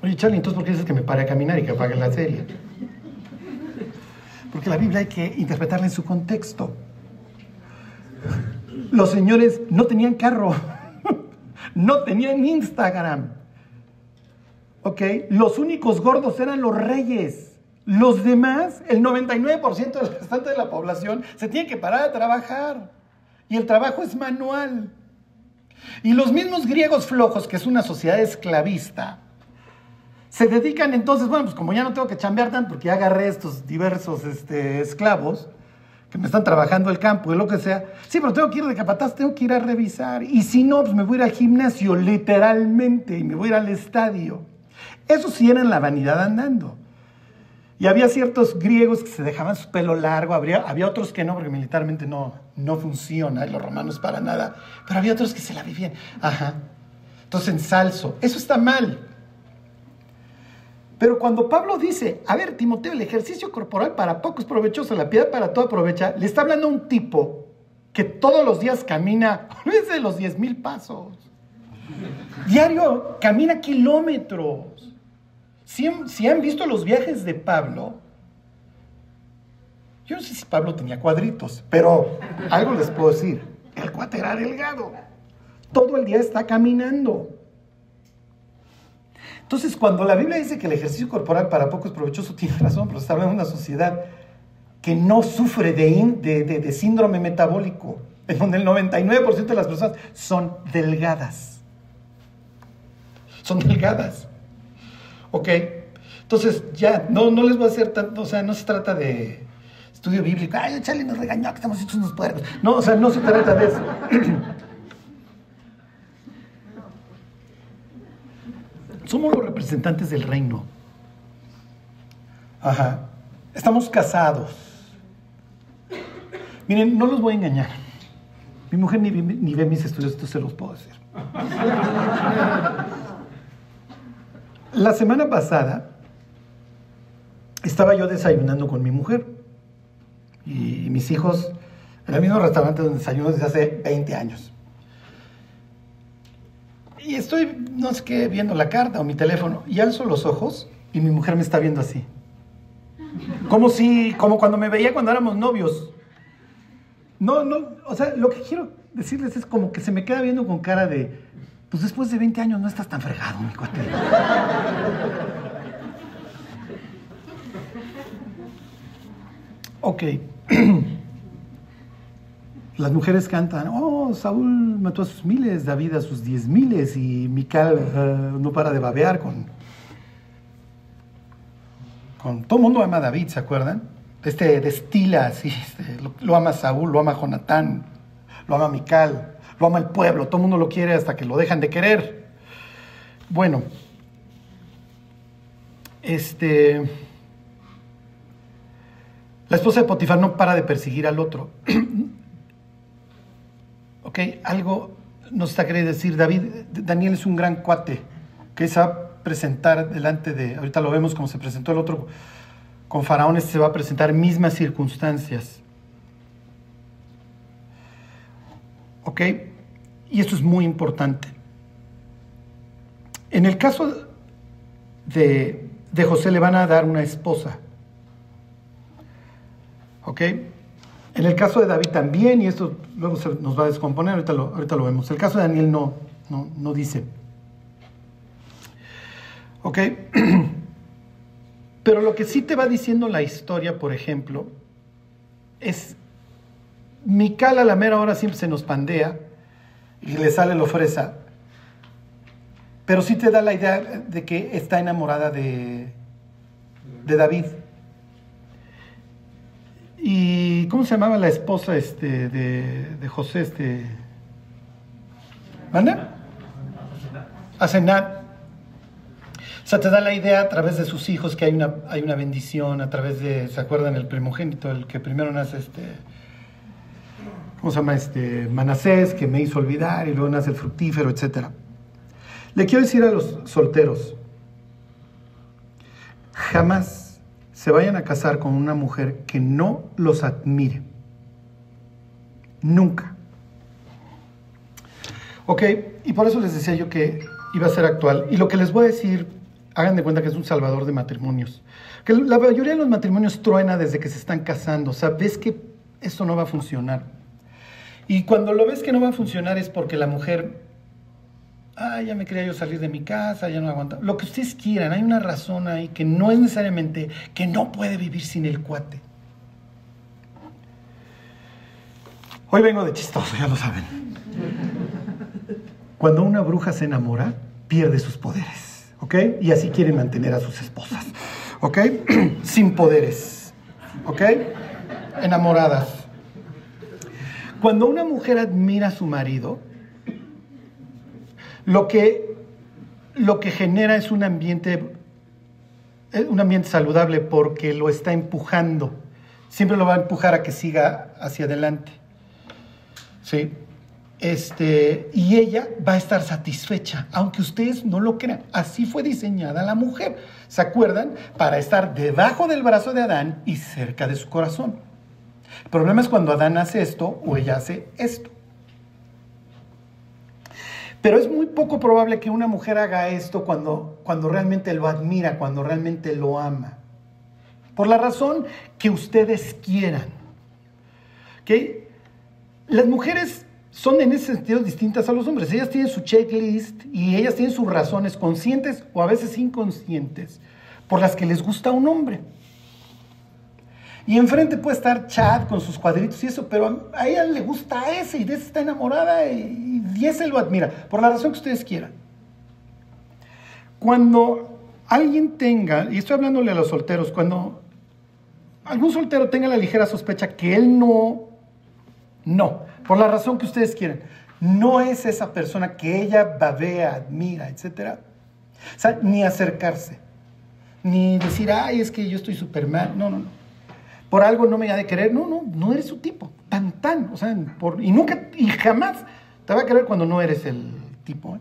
Oye, Charlie, entonces ¿por qué dices que me pare a caminar y que apague la serie? Porque la Biblia hay que interpretarla en su contexto. Los señores no tenían carro, no tenían Instagram. ¿Ok? Los únicos gordos eran los reyes. Los demás, el 99% del restante de la población, se tiene que parar a trabajar. Y el trabajo es manual. Y los mismos griegos flojos, que es una sociedad esclavista, se dedican entonces, bueno, pues como ya no tengo que chambear tanto porque ya agarré estos diversos este, esclavos que me están trabajando el campo y lo que sea. Sí, pero tengo que ir de capataz, tengo que ir a revisar. Y si no, pues me voy a ir al gimnasio, literalmente, y me voy a ir al estadio. Eso sí era en la vanidad andando. Y había ciertos griegos que se dejaban su pelo largo, habría, había otros que no, porque militarmente no, no funciona, y los romanos para nada, pero había otros que se la vivían. Ajá. Entonces ensalzo. Eso está mal. Pero cuando Pablo dice, a ver, Timoteo, el ejercicio corporal para poco es provechoso, la piedad para todo aprovecha, le está hablando a un tipo que todos los días camina, olvídense de los 10 mil pasos. Diario camina kilómetros. Si, si han visto los viajes de Pablo, yo no sé si Pablo tenía cuadritos, pero algo les puedo decir. El cuate era delgado. Todo el día está caminando. Entonces, cuando la Biblia dice que el ejercicio corporal para poco es provechoso, tiene razón, pero está hablando de una sociedad que no sufre de, in- de- de- síndrome metabólico, en donde el 99% de las personas son delgadas. Son delgadas. ¿Ok? Entonces, ya, no, no les voy a hacer tanto, o sea, no se trata de estudio bíblico, ay, Charlie nos regañó que estamos hechos unos puercos. No, o sea, no se trata de eso. Somos los representantes del reino. Ajá. Estamos casados. Miren, no los voy a engañar. Mi mujer ni, ve mis estudios, esto se los puedo decir. La semana pasada estaba yo desayunando con mi mujer y mis hijos en el mismo restaurante donde desayuno desde hace 20 años. Y estoy, no sé qué, viendo la carta o mi teléfono y alzo los ojos y mi mujer me está viendo así. Como si, como cuando me veía cuando éramos novios. No, no, o sea, lo que quiero decirles es como que se me queda viendo con cara de, pues después de 20 años no estás tan fregado, mi cuate. Ok. Las mujeres cantan, oh, Saúl mató a sus miles, David a sus diez miles y Mical eh, no para de babear con, con... Todo el mundo ama a David, ¿se acuerdan? Este destila así, este, lo, ama Saúl, lo ama Jonatán, lo ama Mical, lo ama el pueblo, todo el mundo lo quiere hasta que lo dejan de querer. Bueno, este... La esposa de Potifar no para de perseguir al otro. ok, algo nos está queriendo decir David. Daniel es un gran cuate que se va a presentar delante de. Ahorita lo vemos como se presentó el otro con Faraón. Este se va a presentar mismas circunstancias. Ok, y esto es muy importante. En el caso de, de José le van a dar una esposa. ¿Ok? En el caso de David también, y esto luego se nos va a descomponer, ahorita lo, ahorita lo vemos. El caso de Daniel no, no, no dice. ¿Ok? Pero lo que sí te va diciendo la historia, por ejemplo, es Mical a la mera hora siempre se nos pandea y le sale la ofreza. Pero sí te da la idea de que está enamorada de, de David. ¿Y cómo se llamaba la esposa este, de, de José? Este? ¿Manda? Asenat. O sea, te da la idea a través de sus hijos que hay una, hay una bendición, a través de, ¿se acuerdan? El primogénito, el que primero nace este, ¿cómo se llama? Este, Manasés, que me hizo olvidar, y luego nace el fructífero, etc. Le quiero decir a los solteros, jamás se vayan a casar con una mujer que no los admire. Nunca. Ok, y por eso les decía yo que iba a ser actual. Y lo que les voy a decir, hagan de cuenta que es un salvador de matrimonios. Que la mayoría de los matrimonios truena desde que se están casando. O sea, ves que esto no va a funcionar. Y cuando lo ves que no va a funcionar es porque la mujer, ah, ya me quería yo salir de mi casa, ya no aguanta. Lo que ustedes quieran, hay una razón ahí que no es necesariamente que no puede vivir sin el cuate. Hoy vengo de chistoso, ya lo saben. Cuando una bruja se enamora, pierde sus poderes, ¿ok? Y así quiere mantener a sus esposas, ¿ok? Sin poderes, ¿ok? Enamoradas. Cuando una mujer admira a su marido, lo que, lo que genera es un ambiente, eh, un ambiente saludable porque lo está empujando. Siempre lo va a empujar a que siga hacia adelante. ¿Sí? Este, y ella va a estar satisfecha, aunque ustedes no lo crean. Así fue diseñada la mujer. ¿Se acuerdan? Para estar debajo del brazo de Adán y cerca de su corazón. El problema es cuando Adán hace esto o ella hace esto. Pero es muy poco probable que una mujer haga esto cuando, cuando realmente lo admira, cuando realmente lo ama. Por la razón que ustedes quieran. ¿Ok? Las mujeres son en ese sentido distintas a los hombres. Ellas tienen su checklist y ellas tienen sus razones conscientes o a veces inconscientes por las que les gusta un hombre. Y enfrente puede estar Chad con sus cuadritos y eso, pero a ella le gusta ese y de ese está enamorada y, y ese lo admira, por la razón que ustedes quieran. Cuando alguien tenga, y estoy hablándole a los solteros, cuando algún soltero tenga la ligera sospecha que él no, no, por la razón que ustedes quieran, no es esa persona que ella babea, admira, etc. O sea, ni acercarse, ni decir, ay, es que yo estoy súper mal, no, no, no. Por algo no me ha de querer. No, no, no eres su tipo. Tan, tan. O sea, y nunca, y jamás te va a querer cuando no eres el tipo. ¿eh?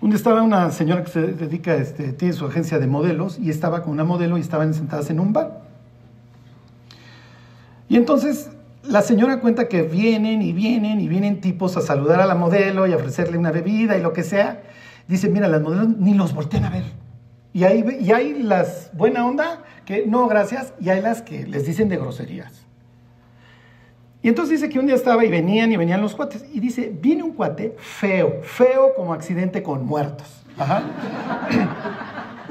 Un día estaba una señora que se dedica, este, tiene su agencia de modelos y estaba con una modelo y estaban sentadas en un bar. Y entonces la señora cuenta que vienen y vienen y vienen tipos a saludar a la modelo y a ofrecerle una bebida y lo que sea. Dice, mira, las modelos ni los voltean a ver. Y hay, y hay las buena onda que no, gracias, y hay las que les dicen de groserías. Y entonces dice que un día estaba y venían y venían los cuates. Y dice, viene un cuate feo, feo como accidente con muertos. Ajá.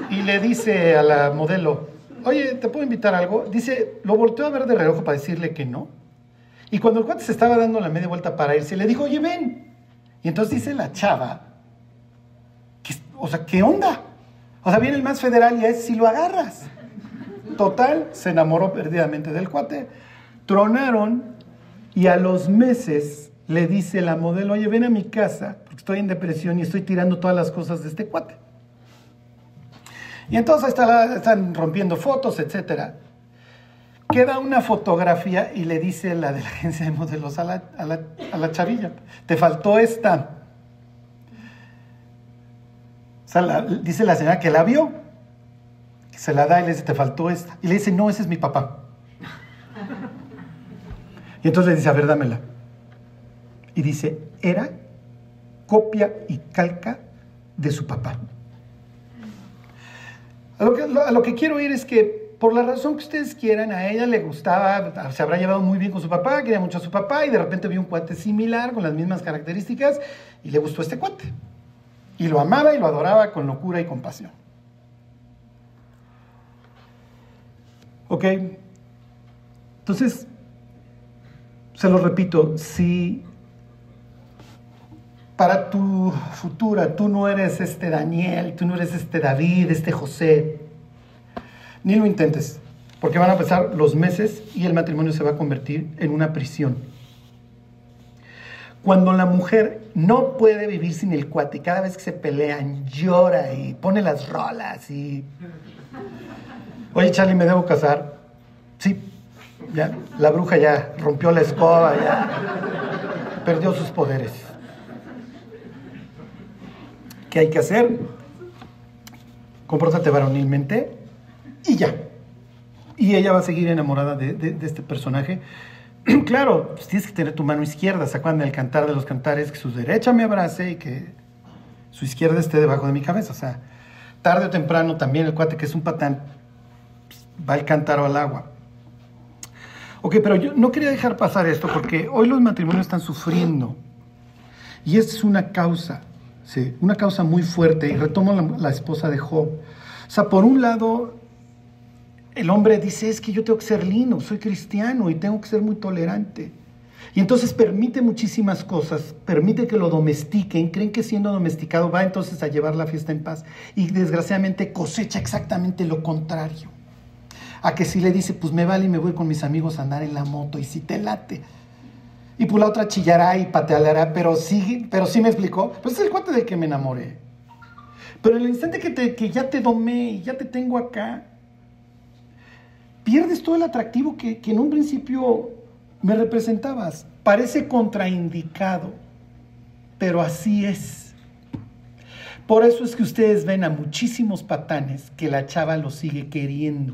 Y le dice a la modelo, oye, ¿te puedo invitar a algo? Dice, lo volteó a ver de reojo para decirle que no. Y cuando el cuate se estaba dando la media vuelta para irse, le dijo, oye, ven. Y entonces dice la chava, "¿Qué- o sea, ¿qué onda? O sea, viene el más federal y es si lo agarras. Total, se enamoró perdidamente del cuate. Tronaron y a los meses le dice la modelo, oye, ven a mi casa, porque estoy en depresión y estoy tirando todas las cosas de este cuate. Y entonces están rompiendo fotos, etcétera. Queda una fotografía y le dice la de la agencia de modelos a la, a la- a la chavilla, te faltó esta. Dice la señora que la vio, se la da y le dice, te faltó esta. Y le dice, no, ese es mi papá. Y entonces le dice, a ver, dámela. Y dice, era copia y calca de su papá. A lo, que, lo que quiero ir es que, por la razón que ustedes quieran, a ella le gustaba, se habrá llevado muy bien con su papá, quería mucho a su papá, y de repente vio un cuate similar, con las mismas características, y le gustó este cuate. Y lo amaba y lo adoraba con locura y compasión. ¿Ok? Entonces, se lo repito, si para tu futura tú no eres este Daniel, tú no eres este David, este José, ni lo intentes, porque van a pasar los meses y el matrimonio se va a convertir en una prisión. Cuando la mujer no puede vivir sin el cuate y cada vez que se pelean llora y pone las rolas y... Oye Charlie, ¿me debo casar? Sí, ya, la bruja ya rompió la escoba, ya perdió sus poderes. ¿Qué hay que hacer? Compórtate varonilmente y ya. Y ella va a seguir enamorada de, este personaje. claro, pues tienes que tener tu mano izquierda. ¿Se acuerdan del cantar de los cantares? Que su derecha me abrace y que su izquierda esté debajo de mi cabeza. O sea, tarde o temprano también el cuate que es un patán va al cántaro al agua. Ok, pero yo no quería dejar pasar esto porque hoy los matrimonios están sufriendo. Y es una causa, sí, una causa muy fuerte. Y retomo la, la esposa de Job. O sea, por un lado, el hombre dice, es que yo tengo que ser lindo, soy cristiano y tengo que ser muy tolerante. Y entonces permite muchísimas cosas, permite que lo domestiquen, creen que siendo domesticado va entonces a llevar la fiesta en paz. Y desgraciadamente cosecha exactamente lo contrario. A que si le dice, pues me vale y me voy con mis amigos a andar en la moto y si te late. Y pues la otra chillará y pateará, pero sí, pero sí me explicó. Pues es el cuate del que me enamoré. Pero el instante que, te- que ya te domé y ya te tengo acá, pierdes todo el atractivo que, que en un principio me representabas. Parece contraindicado, pero así es. Por eso es que ustedes ven a muchísimos patanes que la chava lo sigue queriendo.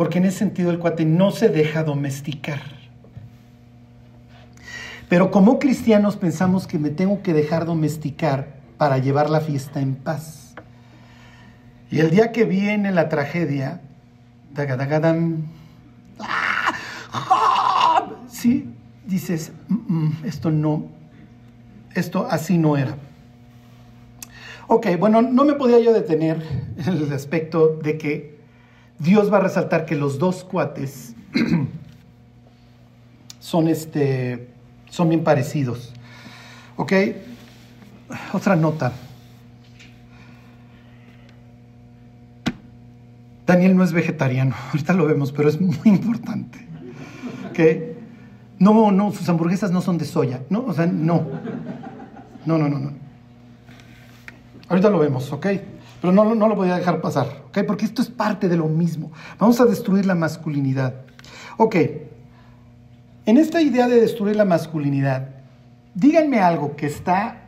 Porque en ese sentido el cuate no se deja domesticar. Pero como cristianos pensamos que me tengo que dejar domesticar para llevar la fiesta en paz. Y el día que viene la tragedia, tagadagadan, ¡ah! Sí, dices, "Mm, mm, esto no, esto así no era. Ok, bueno, no me podía yo detener en el aspecto de que Dios va a resaltar que los dos cuates son, este, son bien parecidos. Ok, otra nota. Daniel no es vegetariano, ahorita lo vemos, pero es muy importante. ¿Ok? No, no, sus hamburguesas no son de soya, ¿no? O sea, no. No, no, no, no. Ahorita lo vemos, ¿ok? Pero no, no lo voy a dejar pasar, ¿ok? Porque esto es parte de lo mismo. Vamos a destruir la masculinidad. Ok, en esta idea de destruir la masculinidad, díganme algo que está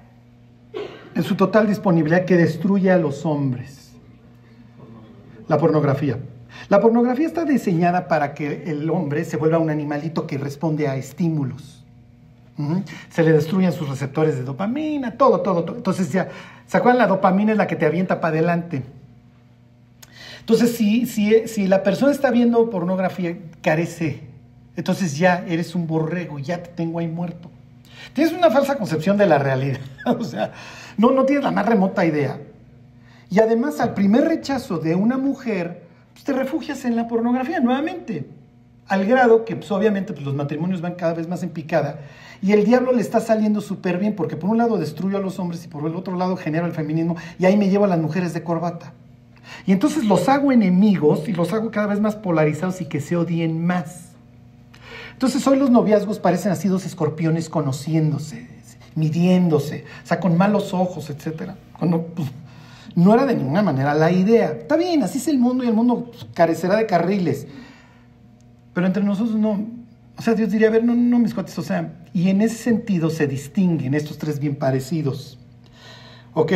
en su total disponibilidad que destruye a los hombres. La pornografía. La pornografía está diseñada para que el hombre se vuelva un animalito que responde a estímulos. Se le destruyen sus receptores de dopamina, todo, todo, todo. Entonces ya, ¿se acuerdan? La dopamina es la que te avienta para adelante. Entonces, si, si, si la persona está viendo pornografía, carece. Entonces ya eres un borrego, ya te tengo ahí muerto. Tienes una falsa concepción de la realidad. o sea, no, no tienes la más remota idea. Y además, al primer rechazo de una mujer, pues te refugias en la pornografía nuevamente. Al grado que, pues, obviamente, pues, los matrimonios van cada vez más en picada. Y el diablo le está saliendo súper bien, porque por un lado destruyo a los hombres y por el otro lado genero el feminismo. Y ahí me llevo a las mujeres de corbata. Y entonces los hago enemigos y los hago cada vez más polarizados y que se odien más. Entonces hoy los noviazgos parecen así dos escorpiones conociéndose, midiéndose, o sea, con malos ojos, etc. Cuando pues, no era de ninguna manera la idea. Está bien, así es el mundo y el mundo carecerá de carriles. Pero entre nosotros no. O sea, Dios diría, a ver, no, no, mis cuates, o sea, y en ese sentido se distinguen estos tres bien parecidos. ¿Ok?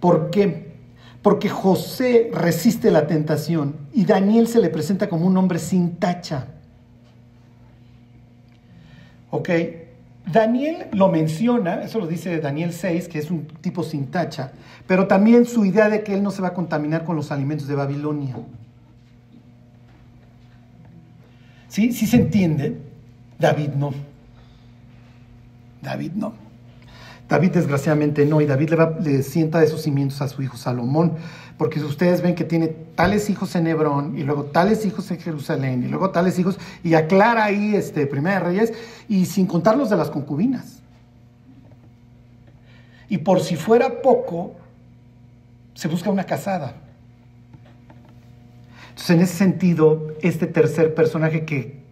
¿Por qué? Porque José resiste la tentación y Daniel se le presenta como un hombre sin tacha. ¿Ok? Daniel lo menciona, eso lo dice Daniel 6, que es un tipo sin tacha, pero también su idea de que él no se va a contaminar con los alimentos de Babilonia. ¿Sí? ¿Sí se entiende? David no. David no. David desgraciadamente no, y David le, va, le sienta esos cimientos a su hijo Salomón, porque si ustedes ven que tiene tales hijos en Hebrón, y luego tales hijos en Jerusalén, y luego tales hijos, y aclara ahí este, Primera de Reyes, y sin contar los de las concubinas. Y por si fuera poco, se busca una casada. Entonces, en ese sentido, este tercer personaje que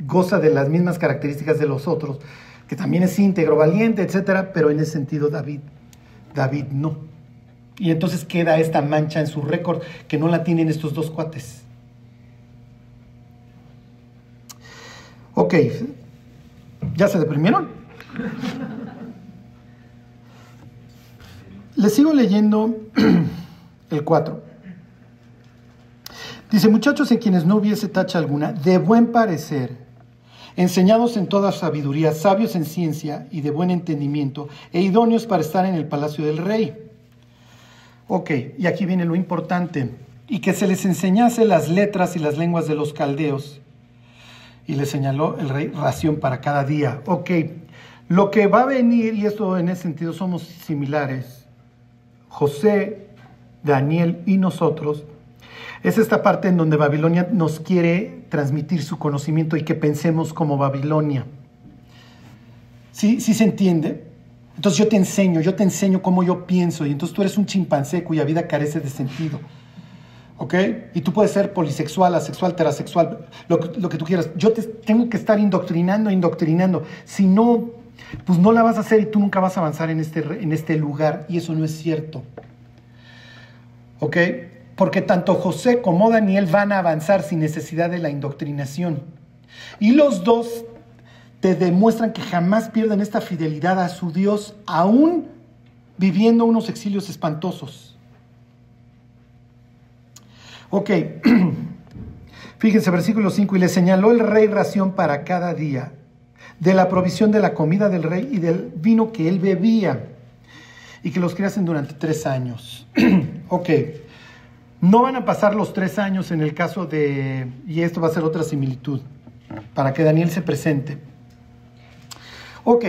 goza de las mismas características de los otros, que también es íntegro, valiente, etcétera, pero en ese sentido David, David no. Y entonces queda esta mancha en su récord que no la tienen estos dos cuates. Ok, ¿ya se deprimieron? Les sigo leyendo el 4. Dice, muchachos en quienes no hubiese tacha alguna, de buen parecer, enseñados en toda sabiduría, sabios en ciencia y de buen entendimiento, e idóneos para estar en el palacio del rey. Ok, y aquí viene lo importante, y que se les enseñase las letras y las lenguas de los caldeos. Y le señaló el rey ración para cada día. Ok, lo que va a venir, y esto en ese sentido somos similares, José, Daniel y nosotros, es esta parte en donde Babilonia nos quiere transmitir su conocimiento y que pensemos como Babilonia. ¿Sí, ¿Sí se entiende? Entonces yo te enseño, yo te enseño cómo yo pienso y entonces tú eres un chimpancé cuya vida carece de sentido. ¿Ok? Y tú puedes ser polisexual, asexual, heterosexual, lo, que- tú quieras. Yo te tengo que estar indoctrinando, indoctrinando. Si no, pues no la vas a hacer y tú nunca vas a avanzar en este, en este lugar y eso no es cierto. ¿Ok? Porque tanto José como Daniel van a avanzar sin necesidad de la indoctrinación. Y los dos te demuestran que jamás pierden esta fidelidad a su Dios, aún viviendo unos exilios espantosos. Ok, fíjense, versículo 5, y le señaló el rey ración para cada día, de la provisión de la comida del rey y del vino que él bebía, y que los criasen durante tres años. ok, no van a pasar los tres años en el caso de, y esto va a ser otra similitud, para que Daniel se presente. Ok,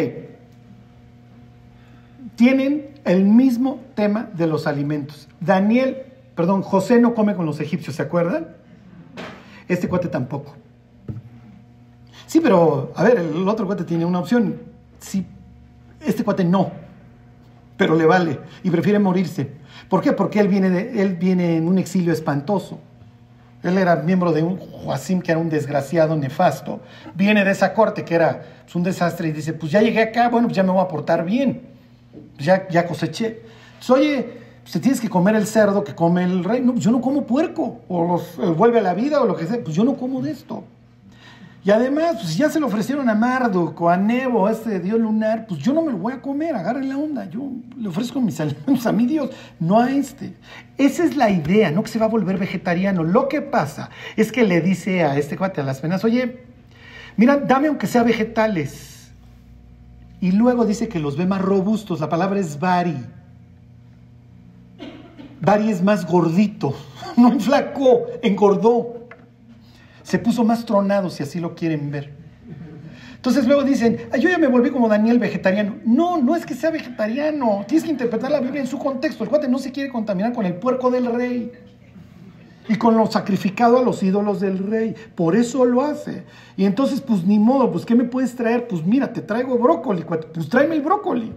tienen el mismo tema de los alimentos. Daniel, perdón, José no come con los egipcios, ¿se acuerdan? Este cuate tampoco. Sí, pero, a ver, el otro cuate tiene una opción. Sí, este cuate no, pero le vale y prefiere morirse. ¿Por qué? Porque él viene, él viene en un exilio espantoso. Él era miembro de un Joacim que era un desgraciado nefasto. Viene de esa corte que era pues, un desastre y dice, pues ya llegué acá, bueno, pues ya me voy a portar bien. Pues ya, ya coseché. Entonces, oye, pues tienes que comer el cerdo que come el rey. No, pues yo no como puerco, o los vuelve a la vida, o lo que sea. Pues yo no como de esto. Y además, pues si ya se lo ofrecieron a Marduk o a Nebo, a este dios lunar, pues yo no me lo voy a comer, agarren la onda. Yo le ofrezco mis alimentos a mi Dios, no a este. Esa es la idea, no que se va a volver vegetariano. Lo que pasa es que le dice a este cuate, a las penas, oye, mira, dame aunque sea vegetales. Y luego dice que los ve más robustos, la palabra es bari. Bari es más gordito, no enflacó, engordó se puso más tronado, si así lo quieren ver. Entonces luego dicen, yo ya me volví como Daniel vegetariano. No, no es que sea vegetariano. Tienes que interpretar la Biblia en su contexto. El cuate no se quiere contaminar con el puerco del rey y con lo sacrificado a los ídolos del rey. Por eso lo hace. Y entonces, pues ni modo, pues ¿qué me puedes traer? Pues mira, te traigo brócoli. Pues tráeme el brócoli.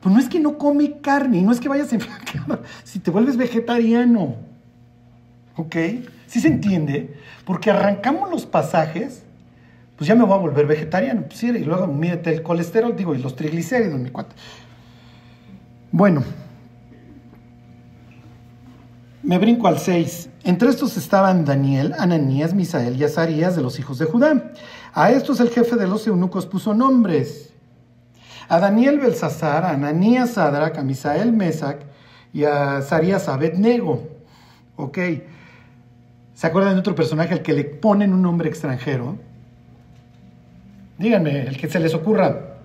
Pues no es que no come carne, y no es que vayas a enflacar, si te vuelves vegetariano. ¿Ok? ¿Sí se entiende? Porque arrancamos los pasajes, pues ya me voy a volver vegetariano. Pues sí, y luego mírate el colesterol, digo, y los triglicéridos, mi cuate. Bueno, me brinco al 6. Entre estos estaban Daniel, Ananías, Misael y Azarías de los hijos de Judá. A estos el jefe de los eunucos puso nombres. A Daniel Belsasar, a Ananías Sadrach, a Misael Mesac y a Azarías Abednego. Ok. ¿Se acuerdan de otro personaje al que le ponen un nombre extranjero? Díganme, el que se les ocurra.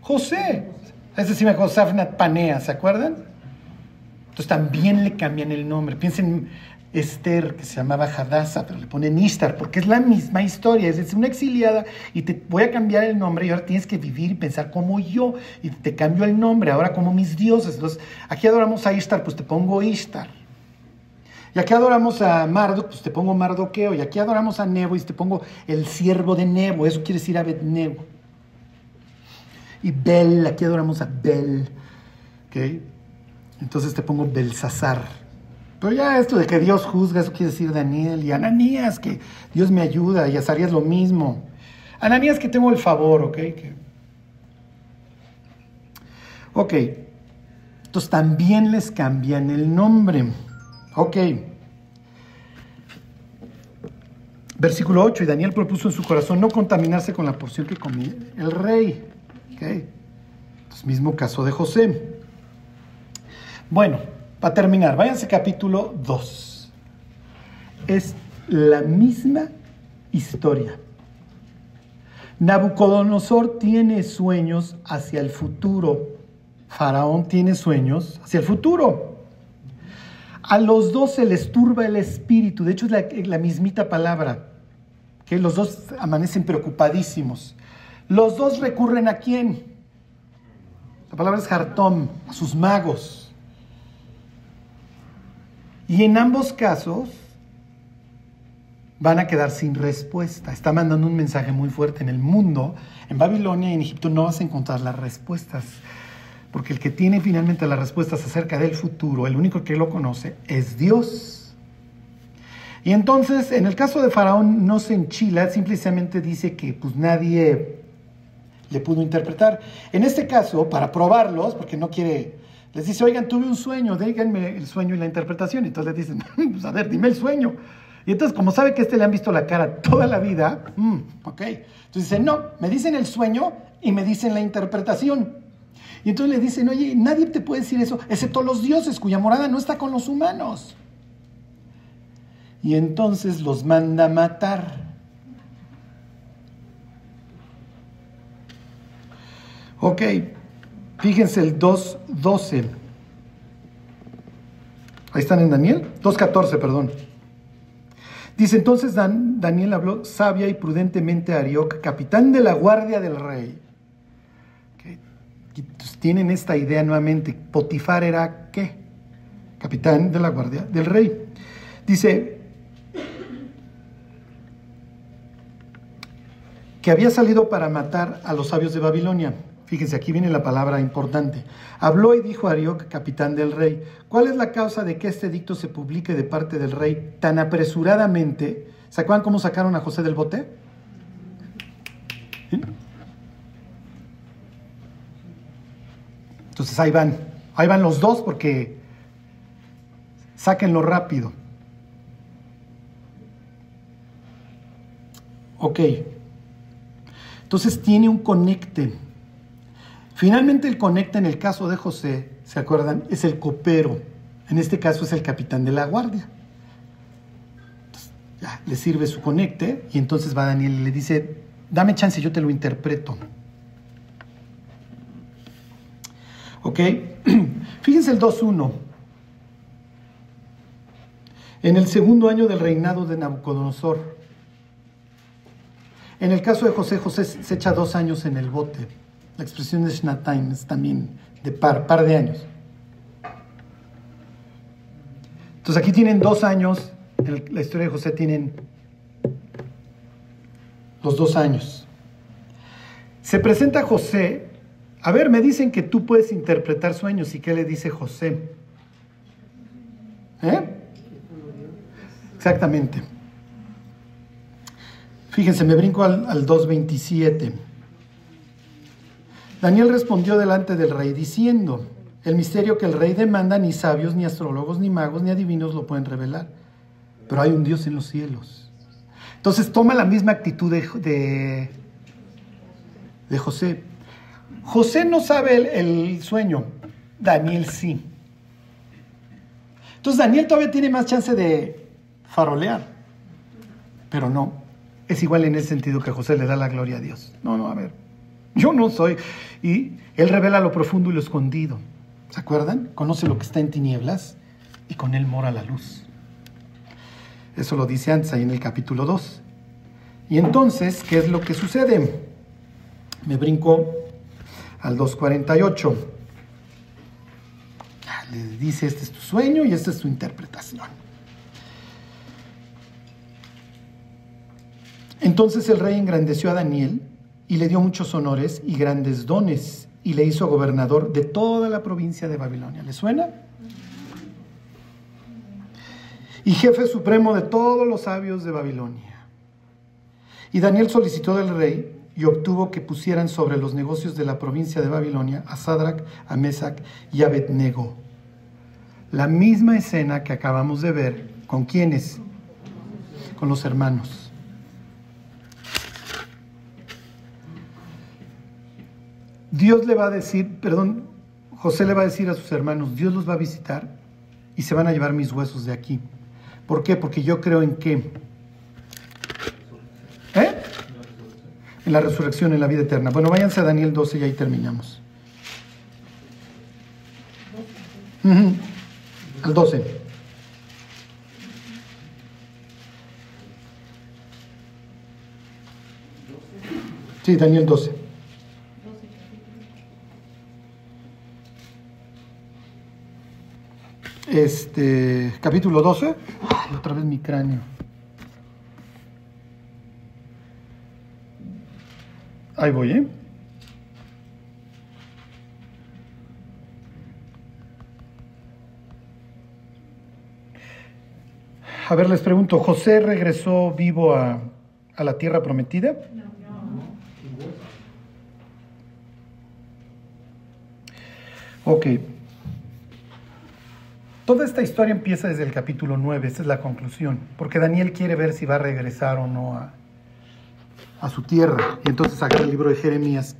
José. Ese sí me acuerdo, Safnat Panea, ¿se acuerdan? Entonces también le cambian el nombre. Piensen Esther, que se llamaba Hadassah, pero le ponen Ishtar, porque es la misma historia. Es una exiliada y te voy a cambiar el nombre y ahora tienes que vivir y pensar como yo. Y te cambio el nombre, ahora como mis dioses. Entonces, aquí adoramos a Ishtar, pues te pongo Ishtar. Y aquí adoramos a Marduk, pues te pongo Mardoqueo. Y aquí adoramos a Nebo y te pongo el siervo de Nebo. Eso quiere decir Abednego. Y Bel, aquí adoramos a Bel. ¿Okay? Entonces te pongo Belsasar. Pero ya esto de que Dios juzga, eso quiere decir Daniel. Y Ananías, que Dios me ayuda. Y Azarías lo mismo. Ananías, que tengo el favor, ¿ok? Ok. Entonces también les cambian el nombre. Ok. Versículo 8, y Daniel propuso en su corazón no contaminarse con la porción que comía el rey. Ok. Entonces, mismo caso de José. Bueno, para terminar, váyanse capítulo 2. Es la misma historia. Nabucodonosor tiene sueños hacia el futuro. Faraón tiene sueños hacia el futuro. A los dos se les turba el espíritu, de hecho es la, mismita palabra, que los dos amanecen preocupadísimos. Los dos recurren a quién? La palabra es hartón, a sus magos. Y en ambos casos van a quedar sin respuesta. Está mandando un mensaje muy fuerte en el mundo. En Babilonia y en Egipto no vas a encontrar las respuestas porque el que tiene finalmente las respuestas acerca del futuro, el único que lo conoce, es Dios. Y entonces, en el caso de Faraón, no se enchila, simplemente dice que pues nadie le pudo interpretar. En este caso, para probarlos, porque no quiere, les dice, oigan, tuve un sueño, díganme el sueño y la interpretación. Y entonces le dicen, pues a ver, dime el sueño. Y entonces, como sabe que este le han visto la cara toda la vida, mm, ok. Entonces dice, no, me dicen el sueño y me dicen la interpretación. Y entonces le dicen, oye, nadie te puede decir eso, excepto los dioses, cuya morada no está con los humanos. Y entonces los manda a matar. Ok, fíjense el 2.12. Ahí están en Daniel, 2.14, perdón. Dice entonces Daniel habló sabia y prudentemente a Arioc, capitán de la guardia del rey tienen esta idea nuevamente. Potifar era qué? Capitán de la guardia del rey. Dice que había salido para matar a los sabios de Babilonia. Fíjense, aquí viene la palabra importante. Habló y dijo a Arioc, capitán del rey, ¿cuál es la causa de que este edicto se publique de parte del rey tan apresuradamente? ¿Se acuerdan cómo sacaron a José del bote? Entonces ahí van, ahí van los dos porque Sáquenlo rápido. Ok. Entonces tiene un conecte. Finalmente el conecte en el caso de José, ¿se acuerdan? Es el copero. En este caso es el capitán de la guardia. Ya, le sirve su conecte y entonces va Daniel y le dice, dame chance, yo te lo interpreto. ¿Ok? Fíjense el 2.1. En el segundo año del reinado de Nabucodonosor. En el caso de José, José se echa dos años en el bote. La expresión de Shnataim es también de par, par de años. Entonces aquí tienen dos años, en la historia de José tienen los dos años. Se presenta José, a ver, me dicen que tú puedes interpretar sueños y qué le dice José. ¿Eh? Exactamente. Fíjense, me brinco al, al 2.27. Daniel respondió delante del rey diciendo, el misterio que el rey demanda ni sabios, ni astrólogos, ni magos, ni adivinos lo pueden revelar. Pero hay un Dios en los cielos. Entonces toma la misma actitud de, de, de José. José no sabe el, sueño, Daniel sí. Entonces Daniel todavía tiene más chance de farolear, pero no. Es igual en ese sentido que José le da la gloria a Dios. No, no, a ver. Yo no soy. Y él revela lo profundo y lo escondido. ¿Se acuerdan? Conoce lo que está en tinieblas y con él mora la luz. Eso lo dice antes ahí en el capítulo 2. Y entonces, ¿qué es lo que sucede? Me brinco al 2.48. Le dice, este es tu sueño y esta es tu interpretación. Entonces el rey engrandeció a Daniel y le dio muchos honores y grandes dones y le hizo gobernador de toda la provincia de Babilonia. ¿Le suena? Y jefe supremo de todos los sabios de Babilonia. Y Daniel solicitó del rey y obtuvo que pusieran sobre los negocios de la provincia de Babilonia a Sadrach, a Mesach y a Abednego. La misma escena que acabamos de ver, ¿con quiénes? Con los hermanos. Dios le va a decir, perdón, José le va a decir a sus hermanos, Dios los va a visitar y se van a llevar mis huesos de aquí. ¿Por qué? Porque yo creo en qué. ¿Eh? En la resurrección, en la vida eterna. Bueno, váyanse a Daniel 12 y ahí terminamos. Al 12. Sí, Daniel 12. Este, capítulo 12. Ay, otra vez mi cráneo. Ahí voy, ¿eh? A ver, les pregunto, ¿José regresó vivo a, a la tierra prometida? No. Ok. Toda esta historia empieza desde el capítulo 9, esta es la conclusión, porque Daniel quiere ver si va a regresar o no a, a su tierra. Y entonces saca el libro de Jeremías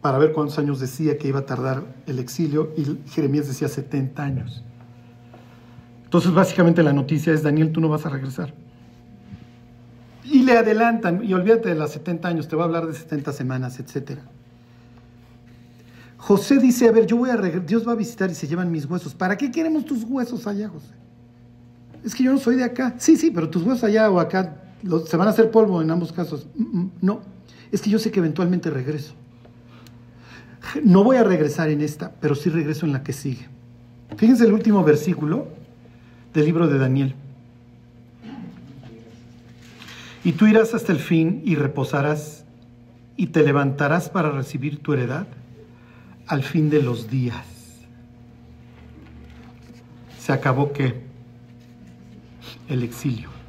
para ver cuántos años decía que iba a tardar el exilio y Jeremías decía 70 años. Entonces básicamente la noticia es, Daniel, tú no vas a regresar. Y le adelantan, y olvídate de los 70 años, te va a hablar de 70 semanas, etc. José dice, a ver, yo voy a Dios va a visitar y se llevan mis huesos. ¿Para qué queremos tus huesos allá, José? Es que yo no soy de acá. Sí, sí, pero tus huesos allá o acá se van a hacer polvo en ambos casos. No, es que yo sé que eventualmente regreso. No voy a regresar en esta, pero sí regreso en la que sigue. Fíjense el último versículo del libro de Daniel. Y tú irás hasta el fin y reposarás y te levantarás para recibir tu heredad al fin de los días. Se acabó que el exilio.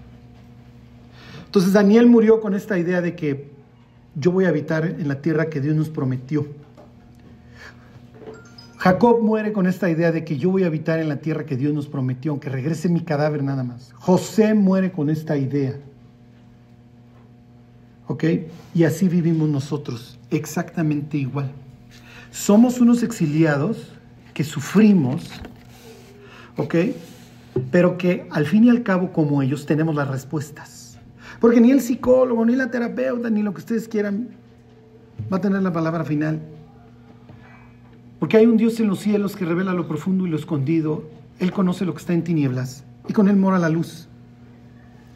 Entonces Daniel murió con esta idea de que yo voy a habitar en la tierra que Dios nos prometió. Jacob muere con esta idea de que yo voy a habitar en la tierra que Dios nos prometió, aunque regrese mi cadáver nada más. José muere con esta idea. ¿Ok? Y así vivimos nosotros, exactamente igual. Somos unos exiliados que sufrimos, ¿ok? Pero que al fin y al cabo, como ellos, tenemos las respuestas. Porque ni el psicólogo, ni la terapeuta, ni lo que ustedes quieran, va a tener la palabra final. Porque hay un Dios en los cielos que revela lo profundo y lo escondido. Él conoce lo que está en tinieblas y con Él mora la luz.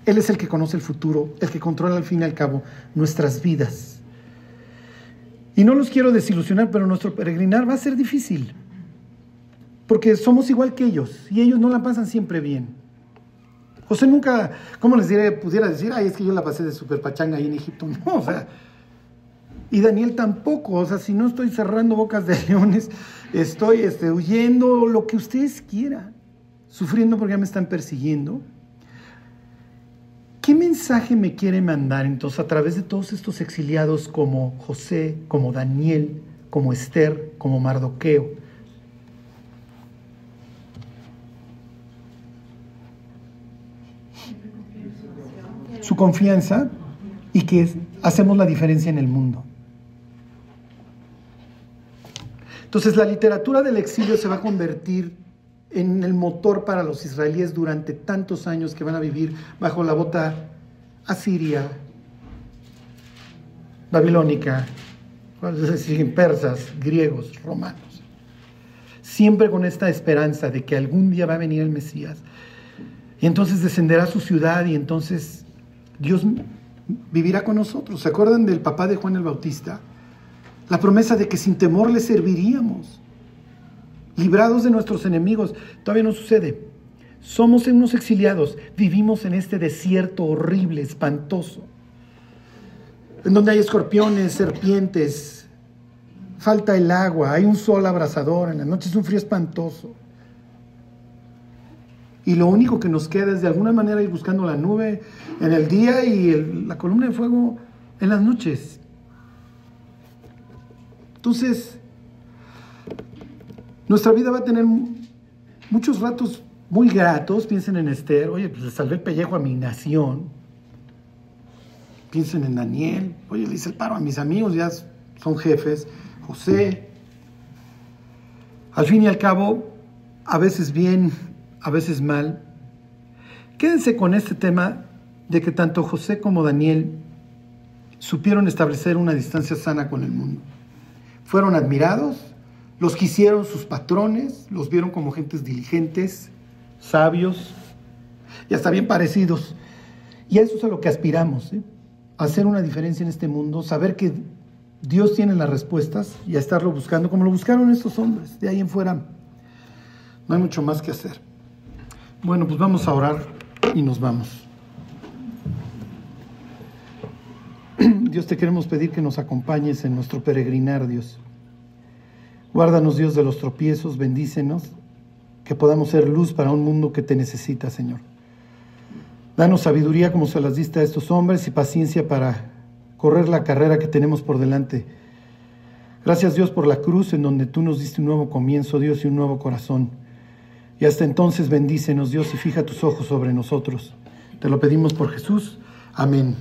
Él es el que conoce el futuro, el que controla al fin y al cabo nuestras vidas. Y no los quiero desilusionar, pero nuestro peregrinar va a ser difícil. Porque somos igual que ellos y ellos no la pasan siempre bien. José nunca, ¿cómo les diré? Pudiera decir, ay, es que yo la pasé de super pachanga ahí en Egipto. No, o sea, y Daniel tampoco, o sea, si no estoy cerrando bocas de leones, estoy este, huyendo, lo que ustedes quieran, sufriendo porque ya me están persiguiendo. ¿Qué mensaje me quiere mandar entonces a través de todos estos exiliados como José, como Daniel, como Esther, como Mardoqueo? Su confianza y que hacemos la diferencia en el mundo. Entonces la literatura del exilio se va a convertir en el motor para los israelíes durante tantos años que van a vivir bajo la bota asiria, babilónica, persas, griegos, romanos. Siempre con esta esperanza de que algún día va a venir el Mesías. Y entonces descenderá a su ciudad y entonces Dios vivirá con nosotros. ¿Se acuerdan del papá de Juan el Bautista? La promesa de que sin temor le serviríamos, librados de nuestros enemigos. Todavía no sucede. Somos unos exiliados, vivimos en este desierto horrible, espantoso, en donde hay escorpiones, serpientes, falta el agua, hay un sol abrasador, en la noche es un frío espantoso. Y lo único que nos queda es de alguna manera ir buscando la nube en el día y la columna de fuego en las noches. Entonces, nuestra vida va a tener muchos ratos muy gratos. Piensen en Esther, oye, pues le salvé el pellejo a mi nación. Piensen en Daniel, oye, le hice el paro a mis amigos, ya son jefes. José. Al fin y al cabo, a veces bien, a veces mal. Quédense con este tema de que tanto José como Daniel supieron establecer una distancia sana con el mundo fueron admirados, los quisieron sus patrones, los vieron como gentes diligentes, sabios y hasta bien parecidos. Y a eso es a lo que aspiramos, ¿eh? hacer una diferencia en este mundo, saber que Dios tiene las respuestas y a estarlo buscando como lo buscaron estos hombres. De ahí en fuera no hay mucho más que hacer. Bueno, pues vamos a orar y nos vamos. Dios te queremos pedir que nos acompañes en nuestro peregrinar, Dios. Guárdanos, Dios, de los tropiezos, bendícenos, que podamos ser luz para un mundo que te necesita, Señor. Danos sabiduría como se las diste a estos hombres y paciencia para correr la carrera que tenemos por delante. Gracias, Dios, por la cruz en donde tú nos diste un nuevo comienzo, Dios, y un nuevo corazón. Y hasta entonces bendícenos, Dios, y fija tus ojos sobre nosotros. Te lo pedimos por Jesús. Amén.